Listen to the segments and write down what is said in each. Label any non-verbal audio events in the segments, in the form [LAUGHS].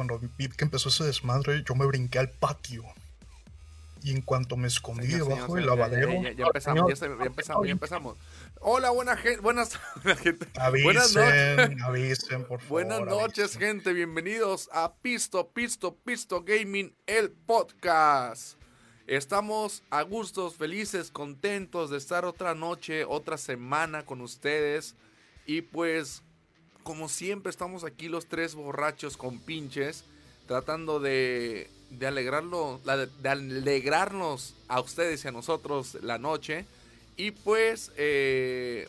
cuando vi que empezó ese desmadre, yo me brinqué al patio. Y en cuanto me escondí debajo del lavadero. Ya, empezamos, ya, empezamos, ya empezamos. Hola, buena [LAUGHS] gente, buenas, gente. Avisen, buenas noches. [LAUGHS] avisen, por favor. Buenas noches, gente. Bienvenidos a Pisto, Pisto, Pisto Gaming, el podcast. Estamos a gustos, felices, contentos de estar otra noche, otra semana con ustedes. Y pues, como siempre, estamos aquí los tres borrachos con pinches, tratando de de alegrarlo, de, alegrarnos a ustedes y a nosotros la noche. Y pues eh,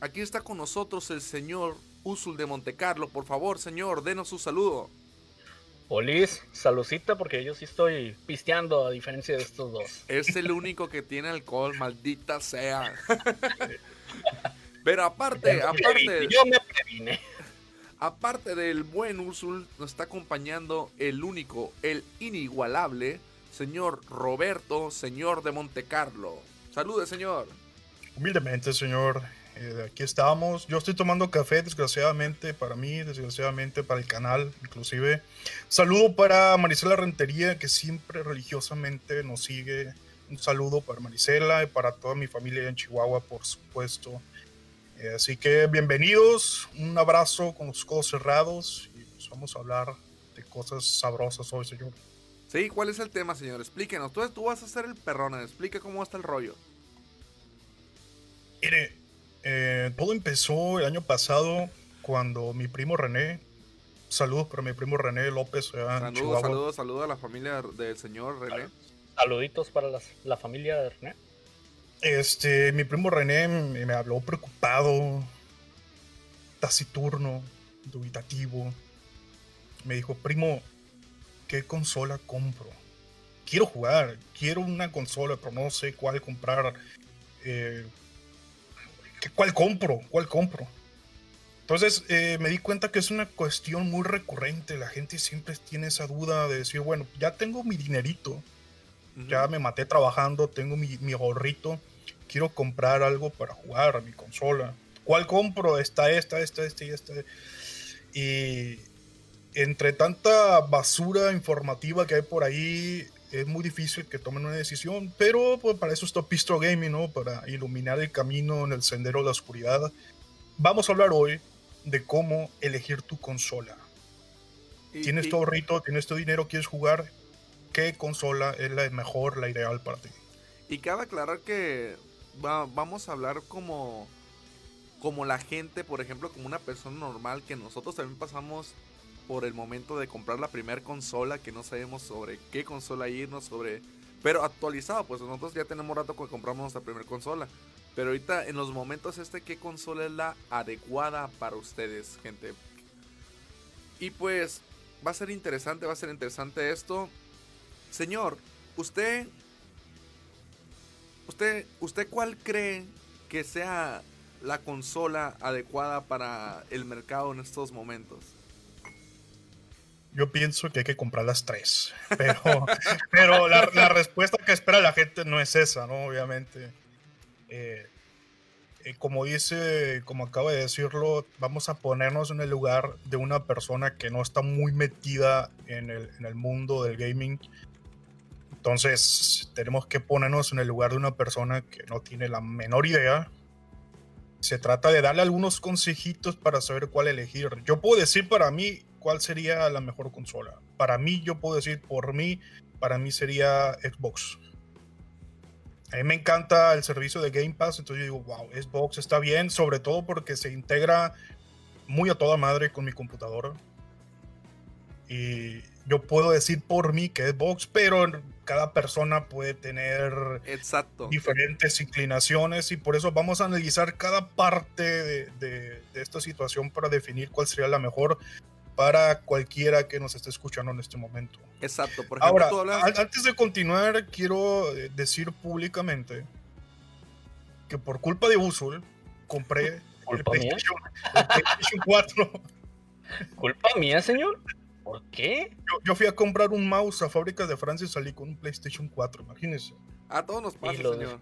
aquí está con nosotros el señor Usul de Montecarlo. Por favor, señor, denos su saludo. Polis, saludcita porque yo sí estoy pisteando a diferencia de estos dos. Es el [LAUGHS] único que tiene alcohol, maldita sea. [LAUGHS] Pero aparte, aparte. Yo me previne. Aparte del buen Úrsul, nos está acompañando el único, el inigualable, señor Roberto, señor de Montecarlo. Salude, señor. Humildemente, señor. Eh, aquí estamos. Yo estoy tomando café, desgraciadamente para mí, desgraciadamente para el canal, inclusive. Saludo para Marisela Rentería, que siempre religiosamente nos sigue. Un saludo para Marisela y para toda mi familia en Chihuahua, por supuesto. Eh, así que bienvenidos, un abrazo con los codos cerrados y pues vamos a hablar de cosas sabrosas hoy, señor. Sí, ¿cuál es el tema, señor? Explíquenos. Tú, tú vas a ser el perrón, explica cómo está el rollo. Mire, eh, todo empezó el año pasado cuando mi primo René, saludos para mi primo René López. Saludos, saludos, saludos a la familia del señor René. Saluditos para la familia de René. Este, mi primo René me habló preocupado, taciturno, dubitativo. Me dijo, primo, ¿qué consola compro? Quiero jugar, quiero una consola, pero no sé cuál comprar. Eh, ¿Cuál compro? ¿Cuál compro? Entonces eh, me di cuenta que es una cuestión muy recurrente. La gente siempre tiene esa duda de decir, bueno, ya tengo mi dinerito, ya me maté trabajando, tengo mi, mi ahorrito quiero comprar algo para jugar a mi consola. ¿Cuál compro? Está esta, esta, esta y esta. Y entre tanta basura informativa que hay por ahí, es muy difícil que tomen una decisión, pero pues, para eso está Pistro Gaming, ¿no? Para iluminar el camino en el sendero de la oscuridad. Vamos a hablar hoy de cómo elegir tu consola. tienes tu ahorrito, tienes tu dinero, quieres jugar, ¿qué consola es la mejor, la ideal para ti? Y cabe aclarar que vamos a hablar como, como la gente, por ejemplo, como una persona normal, que nosotros también pasamos por el momento de comprar la primera consola, que no sabemos sobre qué consola irnos, sobre... Pero actualizado, pues nosotros ya tenemos rato que compramos nuestra primera consola. Pero ahorita en los momentos este, ¿qué consola es la adecuada para ustedes, gente? Y pues va a ser interesante, va a ser interesante esto. Señor, usted ¿Usted, ¿Usted cuál cree que sea la consola adecuada para el mercado en estos momentos? Yo pienso que hay que comprar las tres, pero, [LAUGHS] pero la, respuesta que espera la gente no es esa, ¿no? Obviamente. Eh, eh, como dice, como acaba de decirlo, vamos a ponernos en el lugar de una persona que no está muy metida en el, en el mundo del gaming entonces, tenemos que ponernos en el lugar de una persona que no tiene la menor idea. Se trata de darle algunos consejitos para saber cuál elegir. Yo puedo decir para mí cuál sería la mejor consola. Para mí, yo puedo decir por mí, para mí sería Xbox. A mí me encanta el servicio de Game Pass, entonces yo digo, wow, Xbox está bien, sobre todo porque se integra muy a toda madre con mi computadora. Y yo puedo decir por mí que Xbox, pero cada persona puede tener Exacto. diferentes inclinaciones y por eso vamos a analizar cada parte de, esta situación para definir cuál sería la mejor para cualquiera que nos esté escuchando en este momento. Exacto. Por ejemplo, Ahora, antes de continuar, quiero eh, decir públicamente que por culpa de Usul compré el PlayStation, el PlayStation 4. ¿Culpa mía, señor? ¿Por qué? Yo, fui a comprar un mouse a fábrica de Francia y salí con un PlayStation 4, imagínense. A todos nos pasa, señor.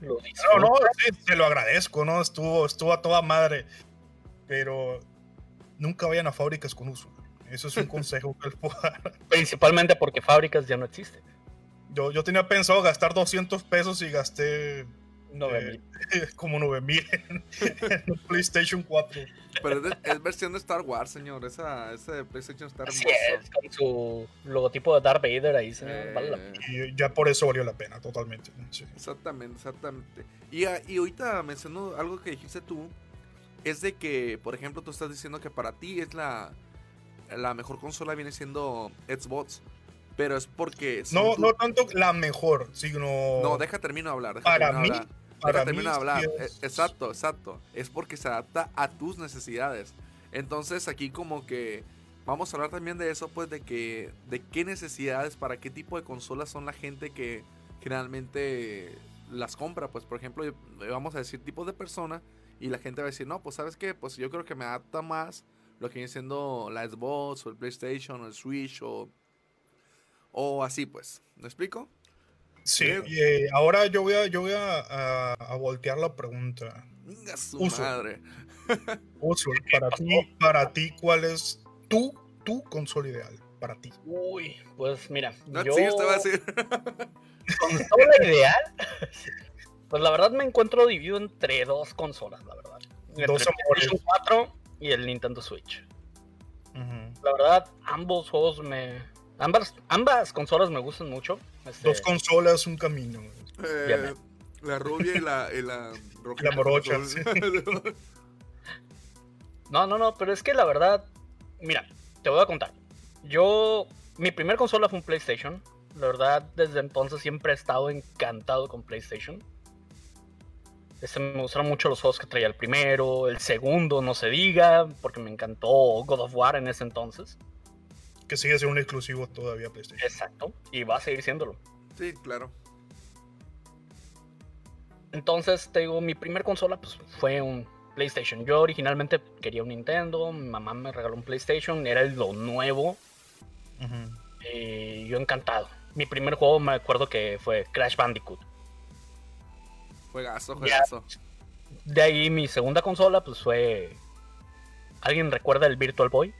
no, no, sí, te lo agradezco, ¿no? Estuvo, estuvo a toda madre. Pero nunca vayan a fábricas con uso. Eso es un [LAUGHS] consejo que les puedo dar. Principalmente porque fábricas ya no existen. Yo, yo tenía pensado gastar 200 pesos y gasté 9000. eh, [LAUGHS] como 9000 en, PlayStation 4. Pero es, de- es versión de Star Wars, señor. Esa, ese de PlayStation está Así hermoso. es, con su logotipo de Darth Vader ahí, señor. Eh, Vale la pena. Y ya por eso valió la pena, totalmente. sí. Exactamente, exactamente. Y, a- y ahorita menciono algo que dijiste tú, es de que, por ejemplo, tú estás diciendo que para ti es la, la mejor consola viene siendo Xbox, pero es porque... No, tu- no tanto la mejor, sino. No, deja termino de hablar. Deja Para mí, hablar. Para termino de hablar. Eh, es- Exacto, exacto. Es porque se adapta a tus necesidades. Entonces aquí como que vamos a hablar también de eso, pues de que de qué necesidades, para qué tipo de consolas son la gente que generalmente las compra. Pues por ejemplo, yo- vamos a decir tipos de persona y la gente va a decir, no, pues sabes qué, pues yo creo que me adapta más lo que viene siendo la Xbox o el PlayStation o el Switch o, o así pues. ¿Me explico? Sí, y, eh, ahora yo voy, a, yo voy a, a- a voltear la pregunta. Venga su Uso. madre. [LAUGHS] Usul, para ti, para ti, ¿cuál es tu, tu consola ideal? Para ti. Uy, pues mira, No, yo sí, usted va a decir. [LAUGHS] consola ideal. [LAUGHS] Pues la verdad me encuentro dividido entre dos consolas, la verdad. Entre Dos. PlayStation 4 y el Nintendo Switch. La verdad, ambos juegos me. Ambas, ambas consolas me gustan mucho. Este, Dos consolas, un camino. Eh, la rubia y la, y la [LAUGHS] roja. La morocha, sí. [LAUGHS] No, no, no, pero es que la verdad, mira, te voy a contar. Yo, mi primer consola fue un PlayStation. La verdad, desde entonces siempre he estado encantado con PlayStation. Este, me gustaron mucho los juegos que traía el primero, el segundo, no se diga, porque me encantó God of War en ese entonces. Que sigue siendo un exclusivo todavía PlayStation. Exacto, y va a seguir siéndolo. sí, claro. Entonces, te digo, mi primer consola pues, fue un PlayStation. Yo originalmente quería un Nintendo, mi mamá me regaló un PlayStation, era lo nuevo, y yo encantado. Mi primer juego me acuerdo que fue Crash Bandicoot. Juegazo, Ya. juegazo. De ahí mi segunda consola pues fue... ¿Alguien recuerda el Virtual Boy?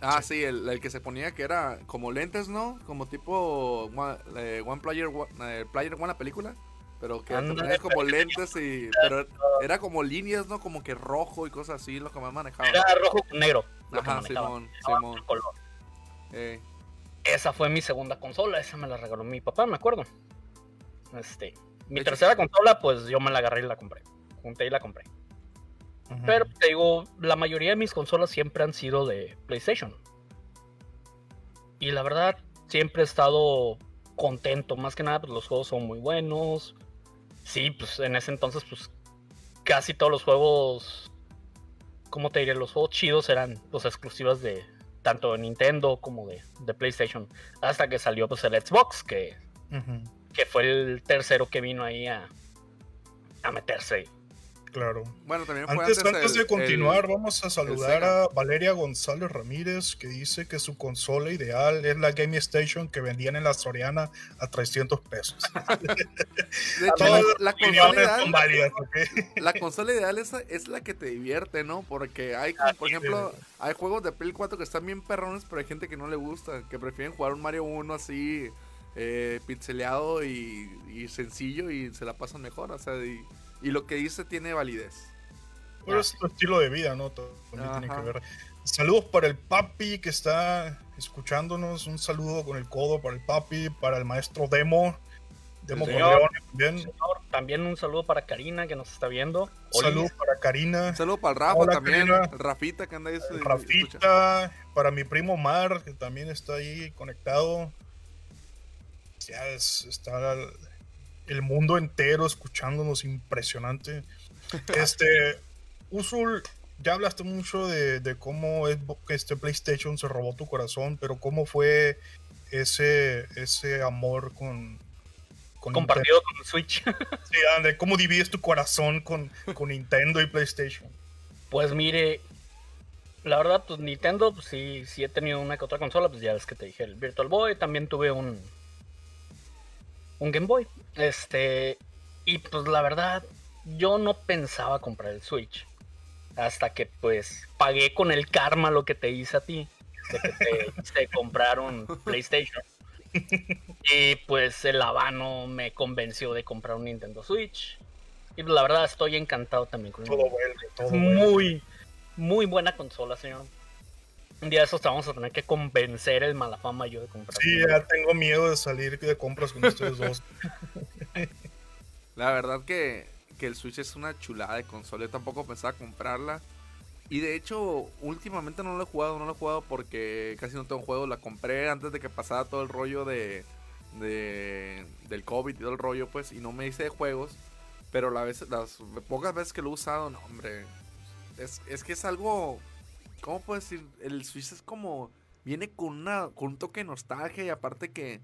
Ah, sí, el, el que se ponía que era como lentes, ¿no? Como tipo One, eh, One Player One, eh, Player One la película. Pero que te Ándale, ponías como lentes y. Pero era como líneas, ¿no? Como que rojo y cosas así, lo que más manejaba. Era rojo con negro. lo Ajá. Simón, Simón. color. Eh, Esa fue mi segunda consola, esa me la regaló mi papá, me acuerdo. Este, mi tercera consola, pues yo me la agarré y la compré. Junté y la compré. Pero te digo, la mayoría de mis consolas siempre han sido de PlayStation. Y la verdad, siempre he estado contento. Más que nada, pues los juegos son muy buenos. Sí, pues en ese entonces, pues casi todos los juegos, ¿cómo te diré? Los juegos chidos eran pues exclusivas de tanto de Nintendo como de, de PlayStation. Hasta que salió pues el Xbox, que, que fue el tercero que vino ahí a, a meterse. Claro. bueno, también Antes, antes, antes el- de continuar, el- vamos a saludar a Valeria González Ramírez, que dice que su consola ideal es la Game Station que vendían en la Soriana a 300 pesos. [LAUGHS] de hecho, la, consola ideal, la consola ideal es, es la que te divierte, ¿no? Porque hay, como, por ejemplo, hay juegos de Play 4 que están bien perrones, pero hay gente que no le gusta, que prefieren jugar un Mario 1 así, eh, pixeleado y, y sencillo y se la pasan mejor, o sea, y, y lo que dice tiene validez. Pero es tu estilo de vida, ¿no? Todo También tiene que ver. Saludos para el papi que está escuchándonos. Un saludo con el codo para el papi, para el maestro Demo. Demo Señor. Corleone también. Señor, también un saludo para Karina que nos está viendo. Un Oli, saludo para Karina. Un saludo para el Rafa Hola, también, Karina. Rafita que anda ahí. Rafita, para mi primo Mar, que también está ahí conectado. Ya es- está el, mundo entero escuchándonos, impresionante. [LAUGHS] Este, Usul, ya hablaste mucho de, de cómo es, que este PlayStation se robó tu corazón, pero cómo fue ese, ese amor con, con compartido con Switch. [LAUGHS] Sí, ande, ¿Cómo divides tu corazón con, con Nintendo y PlayStation? Pues mire, la verdad, pues Nintendo, pues sí, sí he tenido una que otra consola, pues ya ves que te dije el Virtual Boy, también tuve un un Game Boy. Este, y pues la verdad, yo no pensaba comprar el Switch. Hasta que pues pagué con el karma lo que te hice a ti. de que se, [LAUGHS] compraron PlayStation. Y pues el habano me convenció de comprar un Nintendo Switch. Y la verdad estoy encantado también con Todo vuelve, todo vuelve. muy, muy buena consola, señor. Un día de esos te vamos a tener que convencer el malafama y yo de comprar. Sí, ya tengo miedo de salir de compras con ustedes dos. [LAUGHS] La verdad que, que el Switch es una chulada de consola. Yo tampoco pensaba comprarla. Y de hecho, últimamente no lo he jugado, no lo he jugado porque casi no tengo juegos. La compré antes de que pasara todo el rollo de, de del COVID y todo el rollo, pues, y no me hice de juegos. Pero la vez, las pocas veces que lo he usado, no, hombre. Es, es que es algo. ¿Cómo puedo decir? El Switch es como. Viene con, una, con un toque de nostalgia y aparte que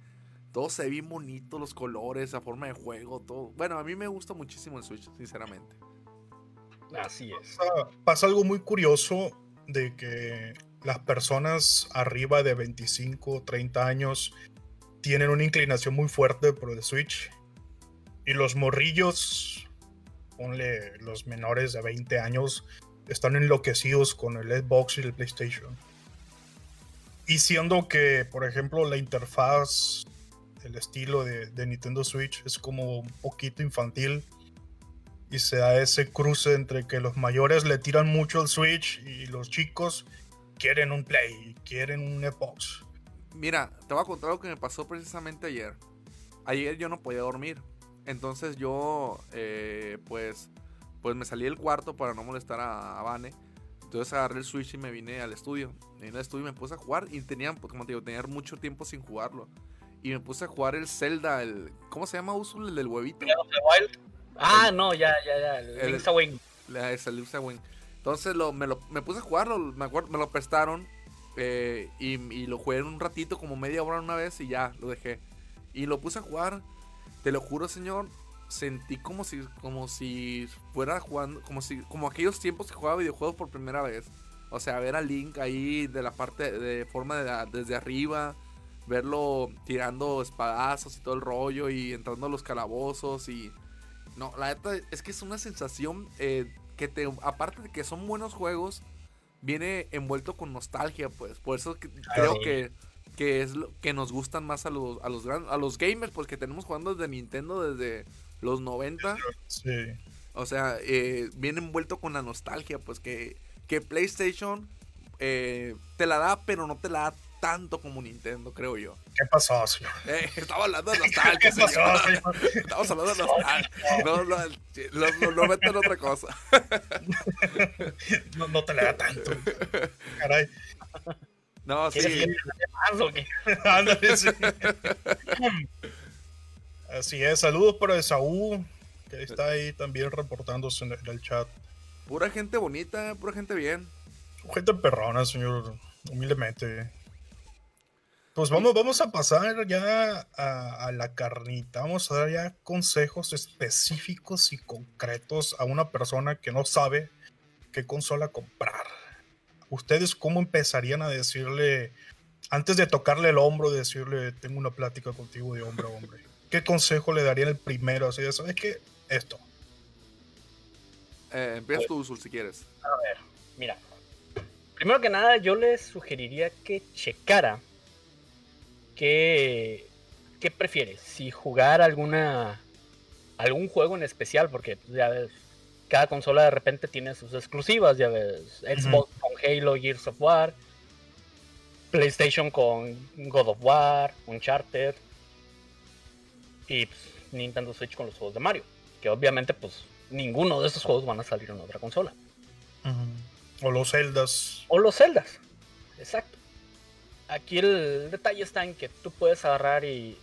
todo se ve bien bonito, los colores, la forma de juego, todo. Bueno, a mí me gusta muchísimo el Switch, sinceramente. Así es. pasa, pasa algo muy curioso de que las personas arriba de 25 30 años tienen una inclinación muy fuerte por el Switch y los morrillos, ponle los menores de 20 años, están enloquecidos con el Xbox y el PlayStation. Y siendo que, por ejemplo, la interfaz, el estilo de, Nintendo Switch es como un poquito infantil, y se da ese cruce entre que los mayores le tiran mucho al Switch y los chicos quieren un Play, quieren un Xbox. Mira, te voy a contar lo que me pasó precisamente ayer. Ayer yo no podía dormir. Entonces yo, eh, pues, pues me salí del cuarto para no molestar a, a Vane. Entonces agarré el Switch y me vine al estudio. Me vine al estudio y me puse a jugar. Y tenía, pues, como te digo, tenía mucho tiempo sin jugarlo. Y me puse a jugar el Zelda, el... ¿Cómo se llama, Usul? El del huevito. Wild. Ah, no, ya, ya, ya. El, el- Link's Awakening. Esa Link's Awakening. Entonces lo, me, lo, me puse a jugarlo, me, acuerdo, me lo prestaron eh, y, y lo jugué en un ratito, como media hora una vez y ya, lo dejé. Y lo puse a jugar, te lo juro señor, sentí como si, como si fuera jugando, como si, como aquellos tiempos que jugaba videojuegos por primera vez. O sea, ver a Link ahí de la parte, de forma de la- desde arriba, verlo tirando espadazos y todo el rollo y entrando a los calabozos y... No, la neta es que es una sensación eh, que te, aparte de que son buenos juegos, viene envuelto con nostalgia, pues. Por eso que- creo que, que es lo que nos gustan más a los, a los gran- a los gamers, pues que tenemos jugando desde Nintendo desde los 90. Sí. O sea, eh, viene envuelto con la nostalgia, pues que, que PlayStation eh, te la da, pero no te la da tanto como Nintendo, creo yo. ¿Qué pasó, señor? Eh, estaba hablando de nostalgia, [LAUGHS] ¿Qué pasó, señor. Estamos hablando de nostalgia. No, no, no, no, meten otra cosa. [LAUGHS] No, no te le da tanto. Caray. No, ¿Quieres sí. más o qué? [LAUGHS] Así es. Saludos para Esaú, que está ahí también reportándose en el, en el chat. Pura gente bonita, pura gente bien. Gente perrona, señor. Humildemente. Pues vamos, vamos a pasar ya a, a la carnita. Vamos a dar ya consejos específicos y concretos a una persona que no sabe qué consola comprar. ¿Ustedes cómo empezarían a decirle, antes de tocarle el hombro, decirle, tengo una plática contigo de hombre a hombre? ¿Qué consejo le darían el primero? Así de, ¿sabes qué? Esto. Eh, empieza tú, Usul, si quieres. Mira, primero que nada, yo les sugeriría que checara qué, qué prefiere. Si jugar alguna algún juego en especial, porque ya ves, cada consola de repente tiene sus exclusivas, ya ves, Xbox con Halo, Gears of War, PlayStation con God of War, Uncharted y pues, Nintendo Switch con los juegos de Mario, que obviamente pues ninguno de esos juegos van a salir en otra consola. O los Zeldas. O los Zeldas. Exacto. Aquí el detalle está en que tú puedes agarrar y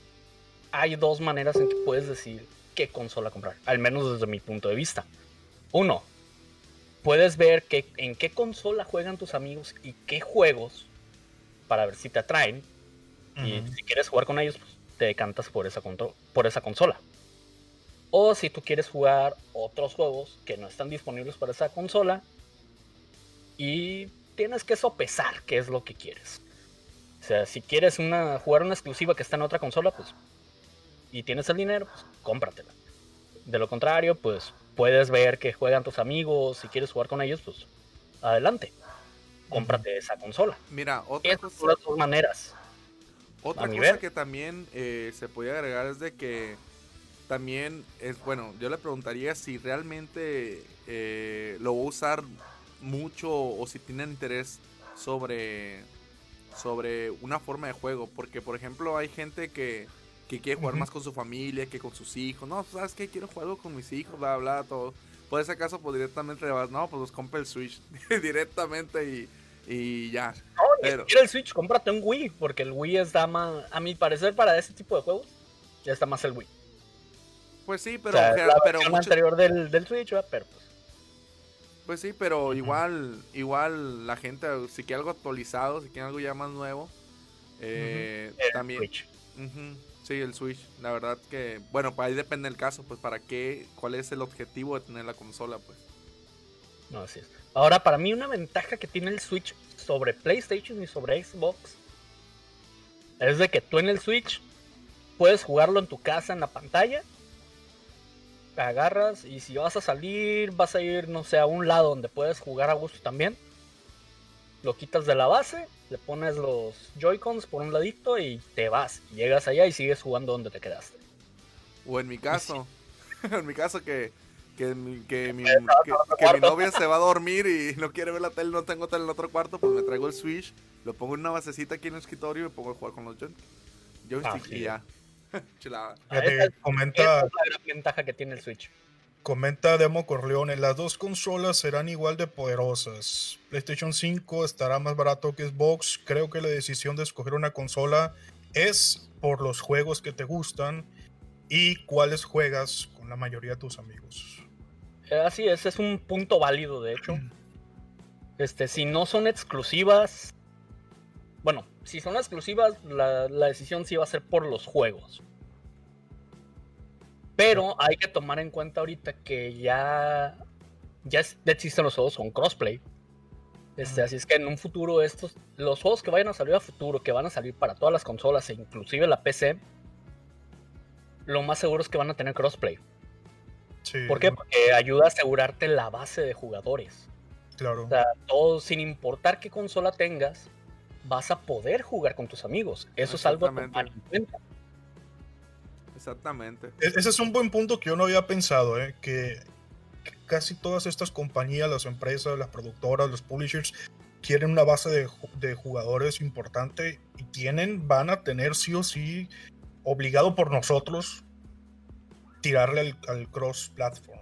hay dos maneras en que puedes decir qué consola comprar, al menos desde mi punto de vista. Uno, puedes ver que, en qué consola juegan tus amigos y qué juegos para ver si te atraen. Y si quieres jugar con ellos, pues te decantas por esa, por esa consola. O si tú quieres jugar otros juegos que no están disponibles para esa consola y tienes que sopesar qué es lo que quieres. O sea, si quieres una, jugar una exclusiva que está en otra consola, pues y tienes el dinero, pues cómpratela. De lo contrario, pues puedes ver que juegan tus amigos, si quieres jugar con ellos, pues adelante. cómprate esa consola. Mira, otra Esas cosa, dos maneras. Otra cosa ver. que también eh, se podía agregar es de que también es, bueno, yo le preguntaría si realmente eh, lo va a usar mucho o si tienen interés sobre, sobre una forma de juego. Porque, por ejemplo, hay gente que, que quiere jugar más con su familia que con sus hijos. No, ¿sabes qué? Quiero jugar algo con mis hijos, bla, bla, todo. Por ese caso, pues directamente le vas, no, pues los compra el Switch [LAUGHS] directamente y, y ya. No, Pero- el Switch, cómprate un Wii, porque el Wii está más, a mi parecer, para ese tipo de juegos, ya está más el Wii. Pues sí, O pero, sea, la pero mucho- anterior del, del Switch, ¿verdad? pero pues, Pues sí, pero igual, igual la gente, si quiere algo actualizado, si quiere algo ya más nuevo, eh, el también. Switch. Sí, el Switch. La verdad que, bueno, pues ahí depende del caso, pues para qué, cuál es el objetivo de tener la consola, pues. No, así es. Ahora, para mí, una ventaja que tiene el Switch sobre PlayStation y sobre Xbox es de que tú en el Switch puedes jugarlo en tu casa en la pantalla. Agarras y si vas a salir, vas a ir, no sé, a un lado donde puedes jugar a gusto también. Lo quitas de la base, le pones los Joy-Cons por un ladito y te vas. Llegas allá y sigues jugando donde te quedaste. O en mi caso, [LAUGHS] en mi caso que, que, mi, que, mi, que- que mi novia se va a dormir y [LAUGHS] no quiere ver la tele, no tengo tele en otro cuarto, pues me traigo el Switch, lo pongo en una basecita aquí en el escritorio y me pongo a jugar con los joy- joystick Así y ya. [LAUGHS] Chulada. Fíjate, Esa comenta, es la gran ventaja que tiene el Switch. comenta Demo Corleone, las dos consolas serán igual de poderosas. PlayStation 5 estará más barato que Xbox. Creo que la decisión de escoger una consola es por los juegos que te gustan y cuáles juegas con la mayoría de tus amigos. Eh, Así es, es un punto válido, de hecho. Este, si no son exclusivas. Bueno, si son exclusivas, la, la decisión sí va a ser por los juegos. Pero hay que tomar en cuenta ahorita que ya. Ya existen los juegos con crossplay. Este, así es que en un futuro estos. Los juegos que vayan a salir a futuro, que van a salir para todas las consolas e inclusive la PC. Lo más seguro es que van a tener crossplay. Sí, ¿Por qué? Porque ayuda a asegurarte la base de jugadores. Claro. O sea, todo, sin importar qué consola tengas, vas a poder jugar con tus amigos. Eso es algo a tomar Exactamente. en cuenta. Exactamente. E- Ese es un buen punto que yo no había pensado, ¿eh? que, que casi todas estas compañías, las empresas, las productoras, los publishers, quieren una base de, de jugadores importante y tienen, van a tener sí o sí, obligado por nosotros, tirarle al, al cross-platform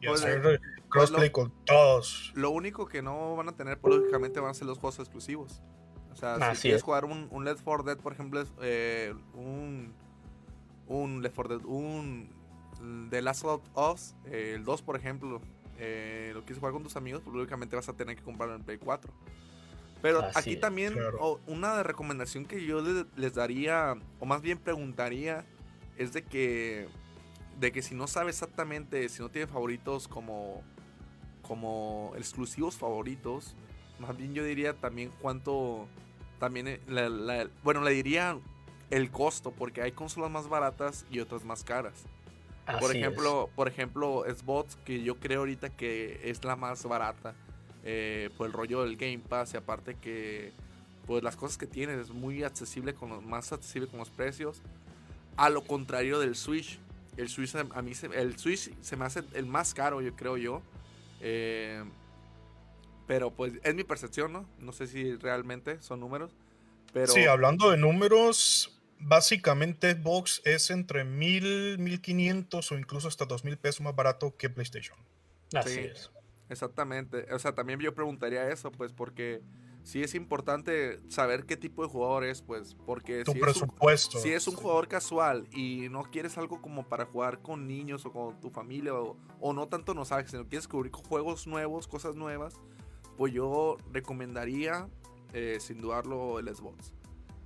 y Pues, hacer pues, crossplay lo- con todos. Lo único que no van a tener, pues, lógicamente, van a ser los juegos exclusivos. O sea, si quieres es. jugar un, un Left 4 Dead, por ejemplo, es, eh, un, un Left 4 Dead, un The Last of Us, eh, el 2, por ejemplo, eh, lo quieres jugar con tus amigos, pues lógicamente vas a tener que comprarlo en Play 4. Pero Así aquí es, también, claro. una recomendación que yo le- les daría, o más bien preguntaría, es de que, de que si no sabe exactamente, si no tiene favoritos como, como exclusivos favoritos, más bien yo diría también cuánto, también, eh, la- la- bueno, le diría el costo, porque hay consolas más baratas y otras más caras. Por es. ejemplo, por ejemplo, Xbox, que yo creo ahorita que es la más barata eh, por el rollo del Game Pass y aparte que pues las cosas que tiene es muy accesible con los más accesible con los precios. A lo contrario del Switch, el Switch a mí se, el Switch se me hace el más caro, yo creo yo. Eh, pero pues es mi percepción, ¿no? No sé si realmente son números. Pero Sí, hablando de números, básicamente Xbox es entre 1000, 1500 o incluso hasta 2000 pesos más barato que PlayStation. Así sí. es. Exactamente. O sea, también yo preguntaría eso, pues, porque sí es importante saber qué tipo de jugador es, pues, porque Tu si es, un, presupuesto. si es un jugador casual y no quieres algo como para jugar con niños o con tu familia o, o no tanto no sabes, sino quieres descubrir juegos nuevos, cosas nuevas, pues yo recomendaría eh, sin dudarlo el Xbox.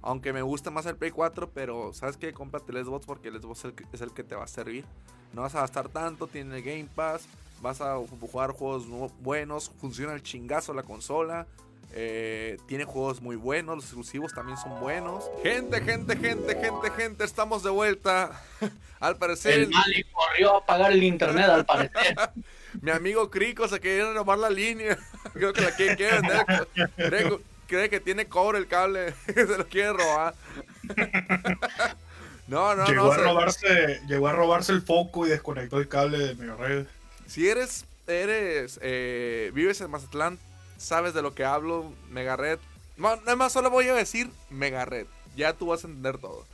Aunque me gusta más el Play 4, pero ¿sabes qué? Cómprate el Xbox porque el Xbox es el, que, es el que te va a servir. No vas a gastar tanto, tiene el Game Pass, vas a jugar juegos buenos, funciona el chingazo la consola. Eh, tiene juegos muy buenos, los exclusivos también son buenos. Gente, gente, gente, gente, gente, estamos de vuelta. [LAUGHS] Al parecer, El Mali corrió a apagar el internet, al parecer. [LAUGHS] mi amigo Crico se quería renovar la línea. [LAUGHS] creo que la quiere, quiere vender. Cree, cree que tiene cobre el cable. se lo quiere robar. no, no, llegó no. A se- robarse, llegó a robarse el foco y desconectó el cable de mi red. Si eres, eres, eh, vives en Mazatlán, sabes de lo que hablo, Megared. No, nada más solo voy a decir Megared. Ya tú vas a entender todo.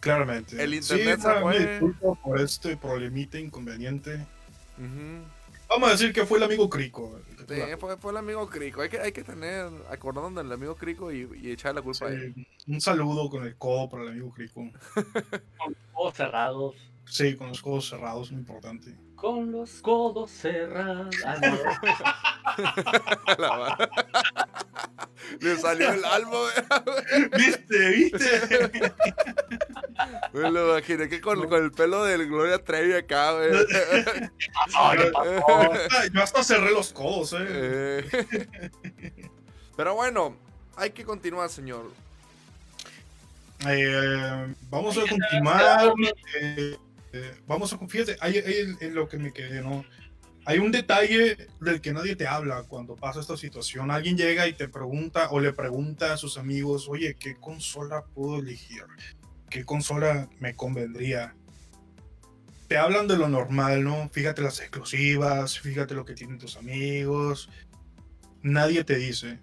Claramente. El internet sí, se me fue. disculpo por este problemita inconveniente. Vamos a decir que fue el amigo Crico. el Sí, fue, fue el amigo Crico. Hay que, hay que tener, acordarnos del amigo Crico y, y echarle la culpa a él. Un saludo con el codo para el amigo Crico. Con ojos cerrados. Sí, con los codos cerrados, muy importante. Con los codos cerrados. Ah, [LAUGHS] Le salió el alma, ¿Viste? ¿Viste? Me lo imaginé que con, con el pelo del Gloria Trevi acá, güey. [LAUGHS] Hasta, yo hasta cerré los codos, eh. Eh, Pero bueno, hay que continuar, señor. Eh, vamos a continuar. eh, eh, vamos a fíjate, hay, hay en lo que me quedé, ¿no? Hay un detalle del que nadie te habla cuando pasa esta situación. Alguien llega y te pregunta o le pregunta a sus amigos, oye, ¿qué consola puedo elegir? ¿Qué consola me convendría? Te hablan de lo normal, ¿no? Fíjate las exclusivas, fíjate lo que tienen tus amigos. Nadie te dice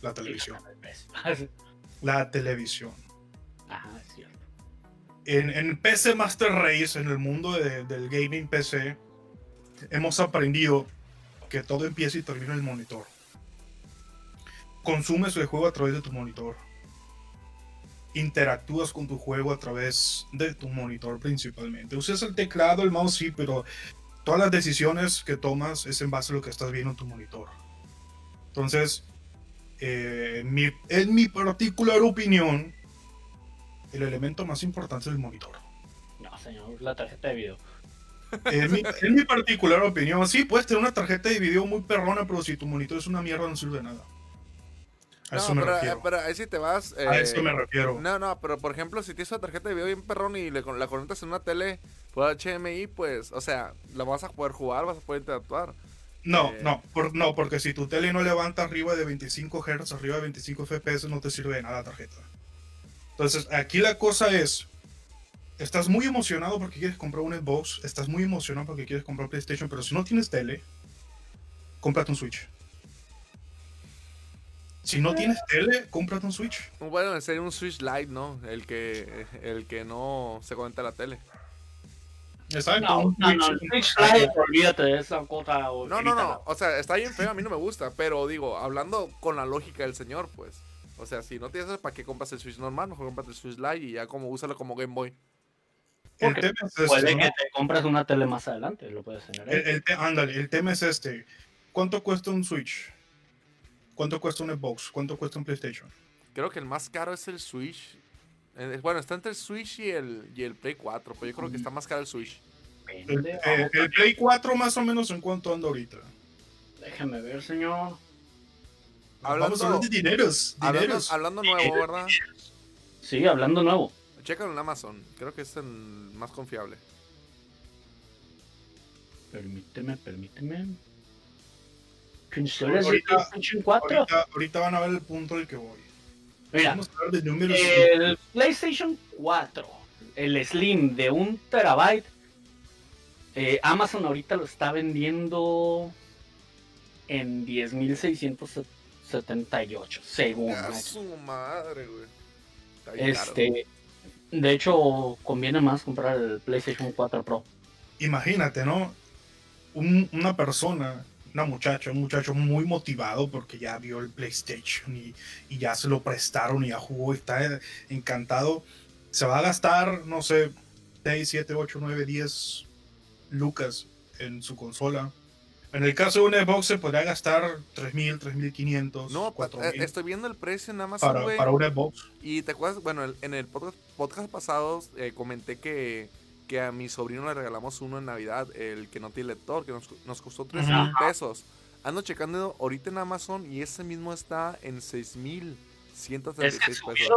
la televisión. [LAUGHS] La televisión. En, en PC Master Race, en el mundo de- del gaming PC, hemos aprendido que todo empieza y termina en el monitor. Consumes el juego a través de tu monitor. Interactúas con tu juego a través de tu monitor principalmente. Usas el teclado, el mouse, sí, pero todas las decisiones que tomas es en base a lo que estás viendo en tu monitor. Entonces, eh, mi- en mi particular opinión, el elemento más importante es el monitor. No, señor, la tarjeta de video. En mi, en mi particular opinión, sí, puedes tener una tarjeta de video muy perrona, pero si tu monitor es una mierda, no sirve de nada. A eso no, me pero, refiero. pero ahí sí te vas. a eh, eso me refiero. No, no, pero por ejemplo, si tienes una tarjeta de video bien perrón y le, con- la conectas en una tele por HMI, pues, o sea, la vas a poder jugar, vas a poder interactuar. No, eh, no, por- no, porque si tu tele no levanta arriba de 25 Hz, arriba de 25 FPS, no te sirve de nada la tarjeta. Entonces, aquí la cosa es, estás muy emocionado porque quieres comprar un Xbox, estás muy emocionado porque quieres comprar PlayStation, pero si no tienes tele, cómprate un Switch. Si no tienes tele, cómprate un Switch. Bueno, sería un Switch Lite, ¿no? El que, el que no se conecta a la tele. Exacto, No, no, no, Switch- el Switch Lite, olvídate de esa cosa. No, no, no. O sea, está bien feo, a mí no me gusta. Pero digo, hablando con la lógica del señor, pues. O sea, si no tienes eso, ¿para qué compras el Switch normal? Mejor compras el Switch Lite y ya como úsalo como Game Boy. El tema es este, Puede ¿no? que te compres una tele más adelante, lo puedes tener ahí. El, el te- ándale, el tema es este. ¿Cuánto cuesta un Switch? ¿Cuánto cuesta un Xbox? ¿Cuánto cuesta un PlayStation? Creo que el más caro es el Switch. Eh, Bueno, está entre el Switch y el, y el Play 4, pero yo creo que está más caro el Switch. El, eh, a el Play 4 más o menos en cuánto anda ahorita. Déjeme ver, señor. Hablando- Vamos a hablar de dineros. Hablando, dineros. hablando nuevo, ¿verdad? Sí, hablando nuevo. Chécalo en Amazon. Creo que es el más confiable. Permíteme, permíteme. ¿Consolas de Ahorita- PlayStation 4? Ahorita, ahorita van a ver el punto al que voy. Mira, Vamos a hablar de números. el PlayStation 4, el Slim de un terabyte, eh, Amazon ahorita lo está vendiendo en 10.678, según. A su madre, güey. Está bien caro. Este, de hecho, conviene más comprar el PlayStation 4 Pro. Imagínate, ¿no? Un- una persona, una muchacha, un muchacho muy motivado porque ya vio el PlayStation y, y ya se lo prestaron y ya jugó y está encantado. Se va a gastar, no sé, 6, 7, 8, 9, 10 lucas en su consola. En el caso de un Xbox se podría gastar 3.000, 3.500, No, pa- 4.000 eh, estoy viendo el precio en Amazon, para, para un Xbox. Y te acuerdas, bueno, el- en el podcast, podcast pasado eh, comenté que, que a mi sobrino le regalamos uno en Navidad, el que no tiene lector, que nos, nos costó 3 mil Ajá. pesos. Ando checando ahorita en Amazon y ese mismo está en 6 mil Es 136 que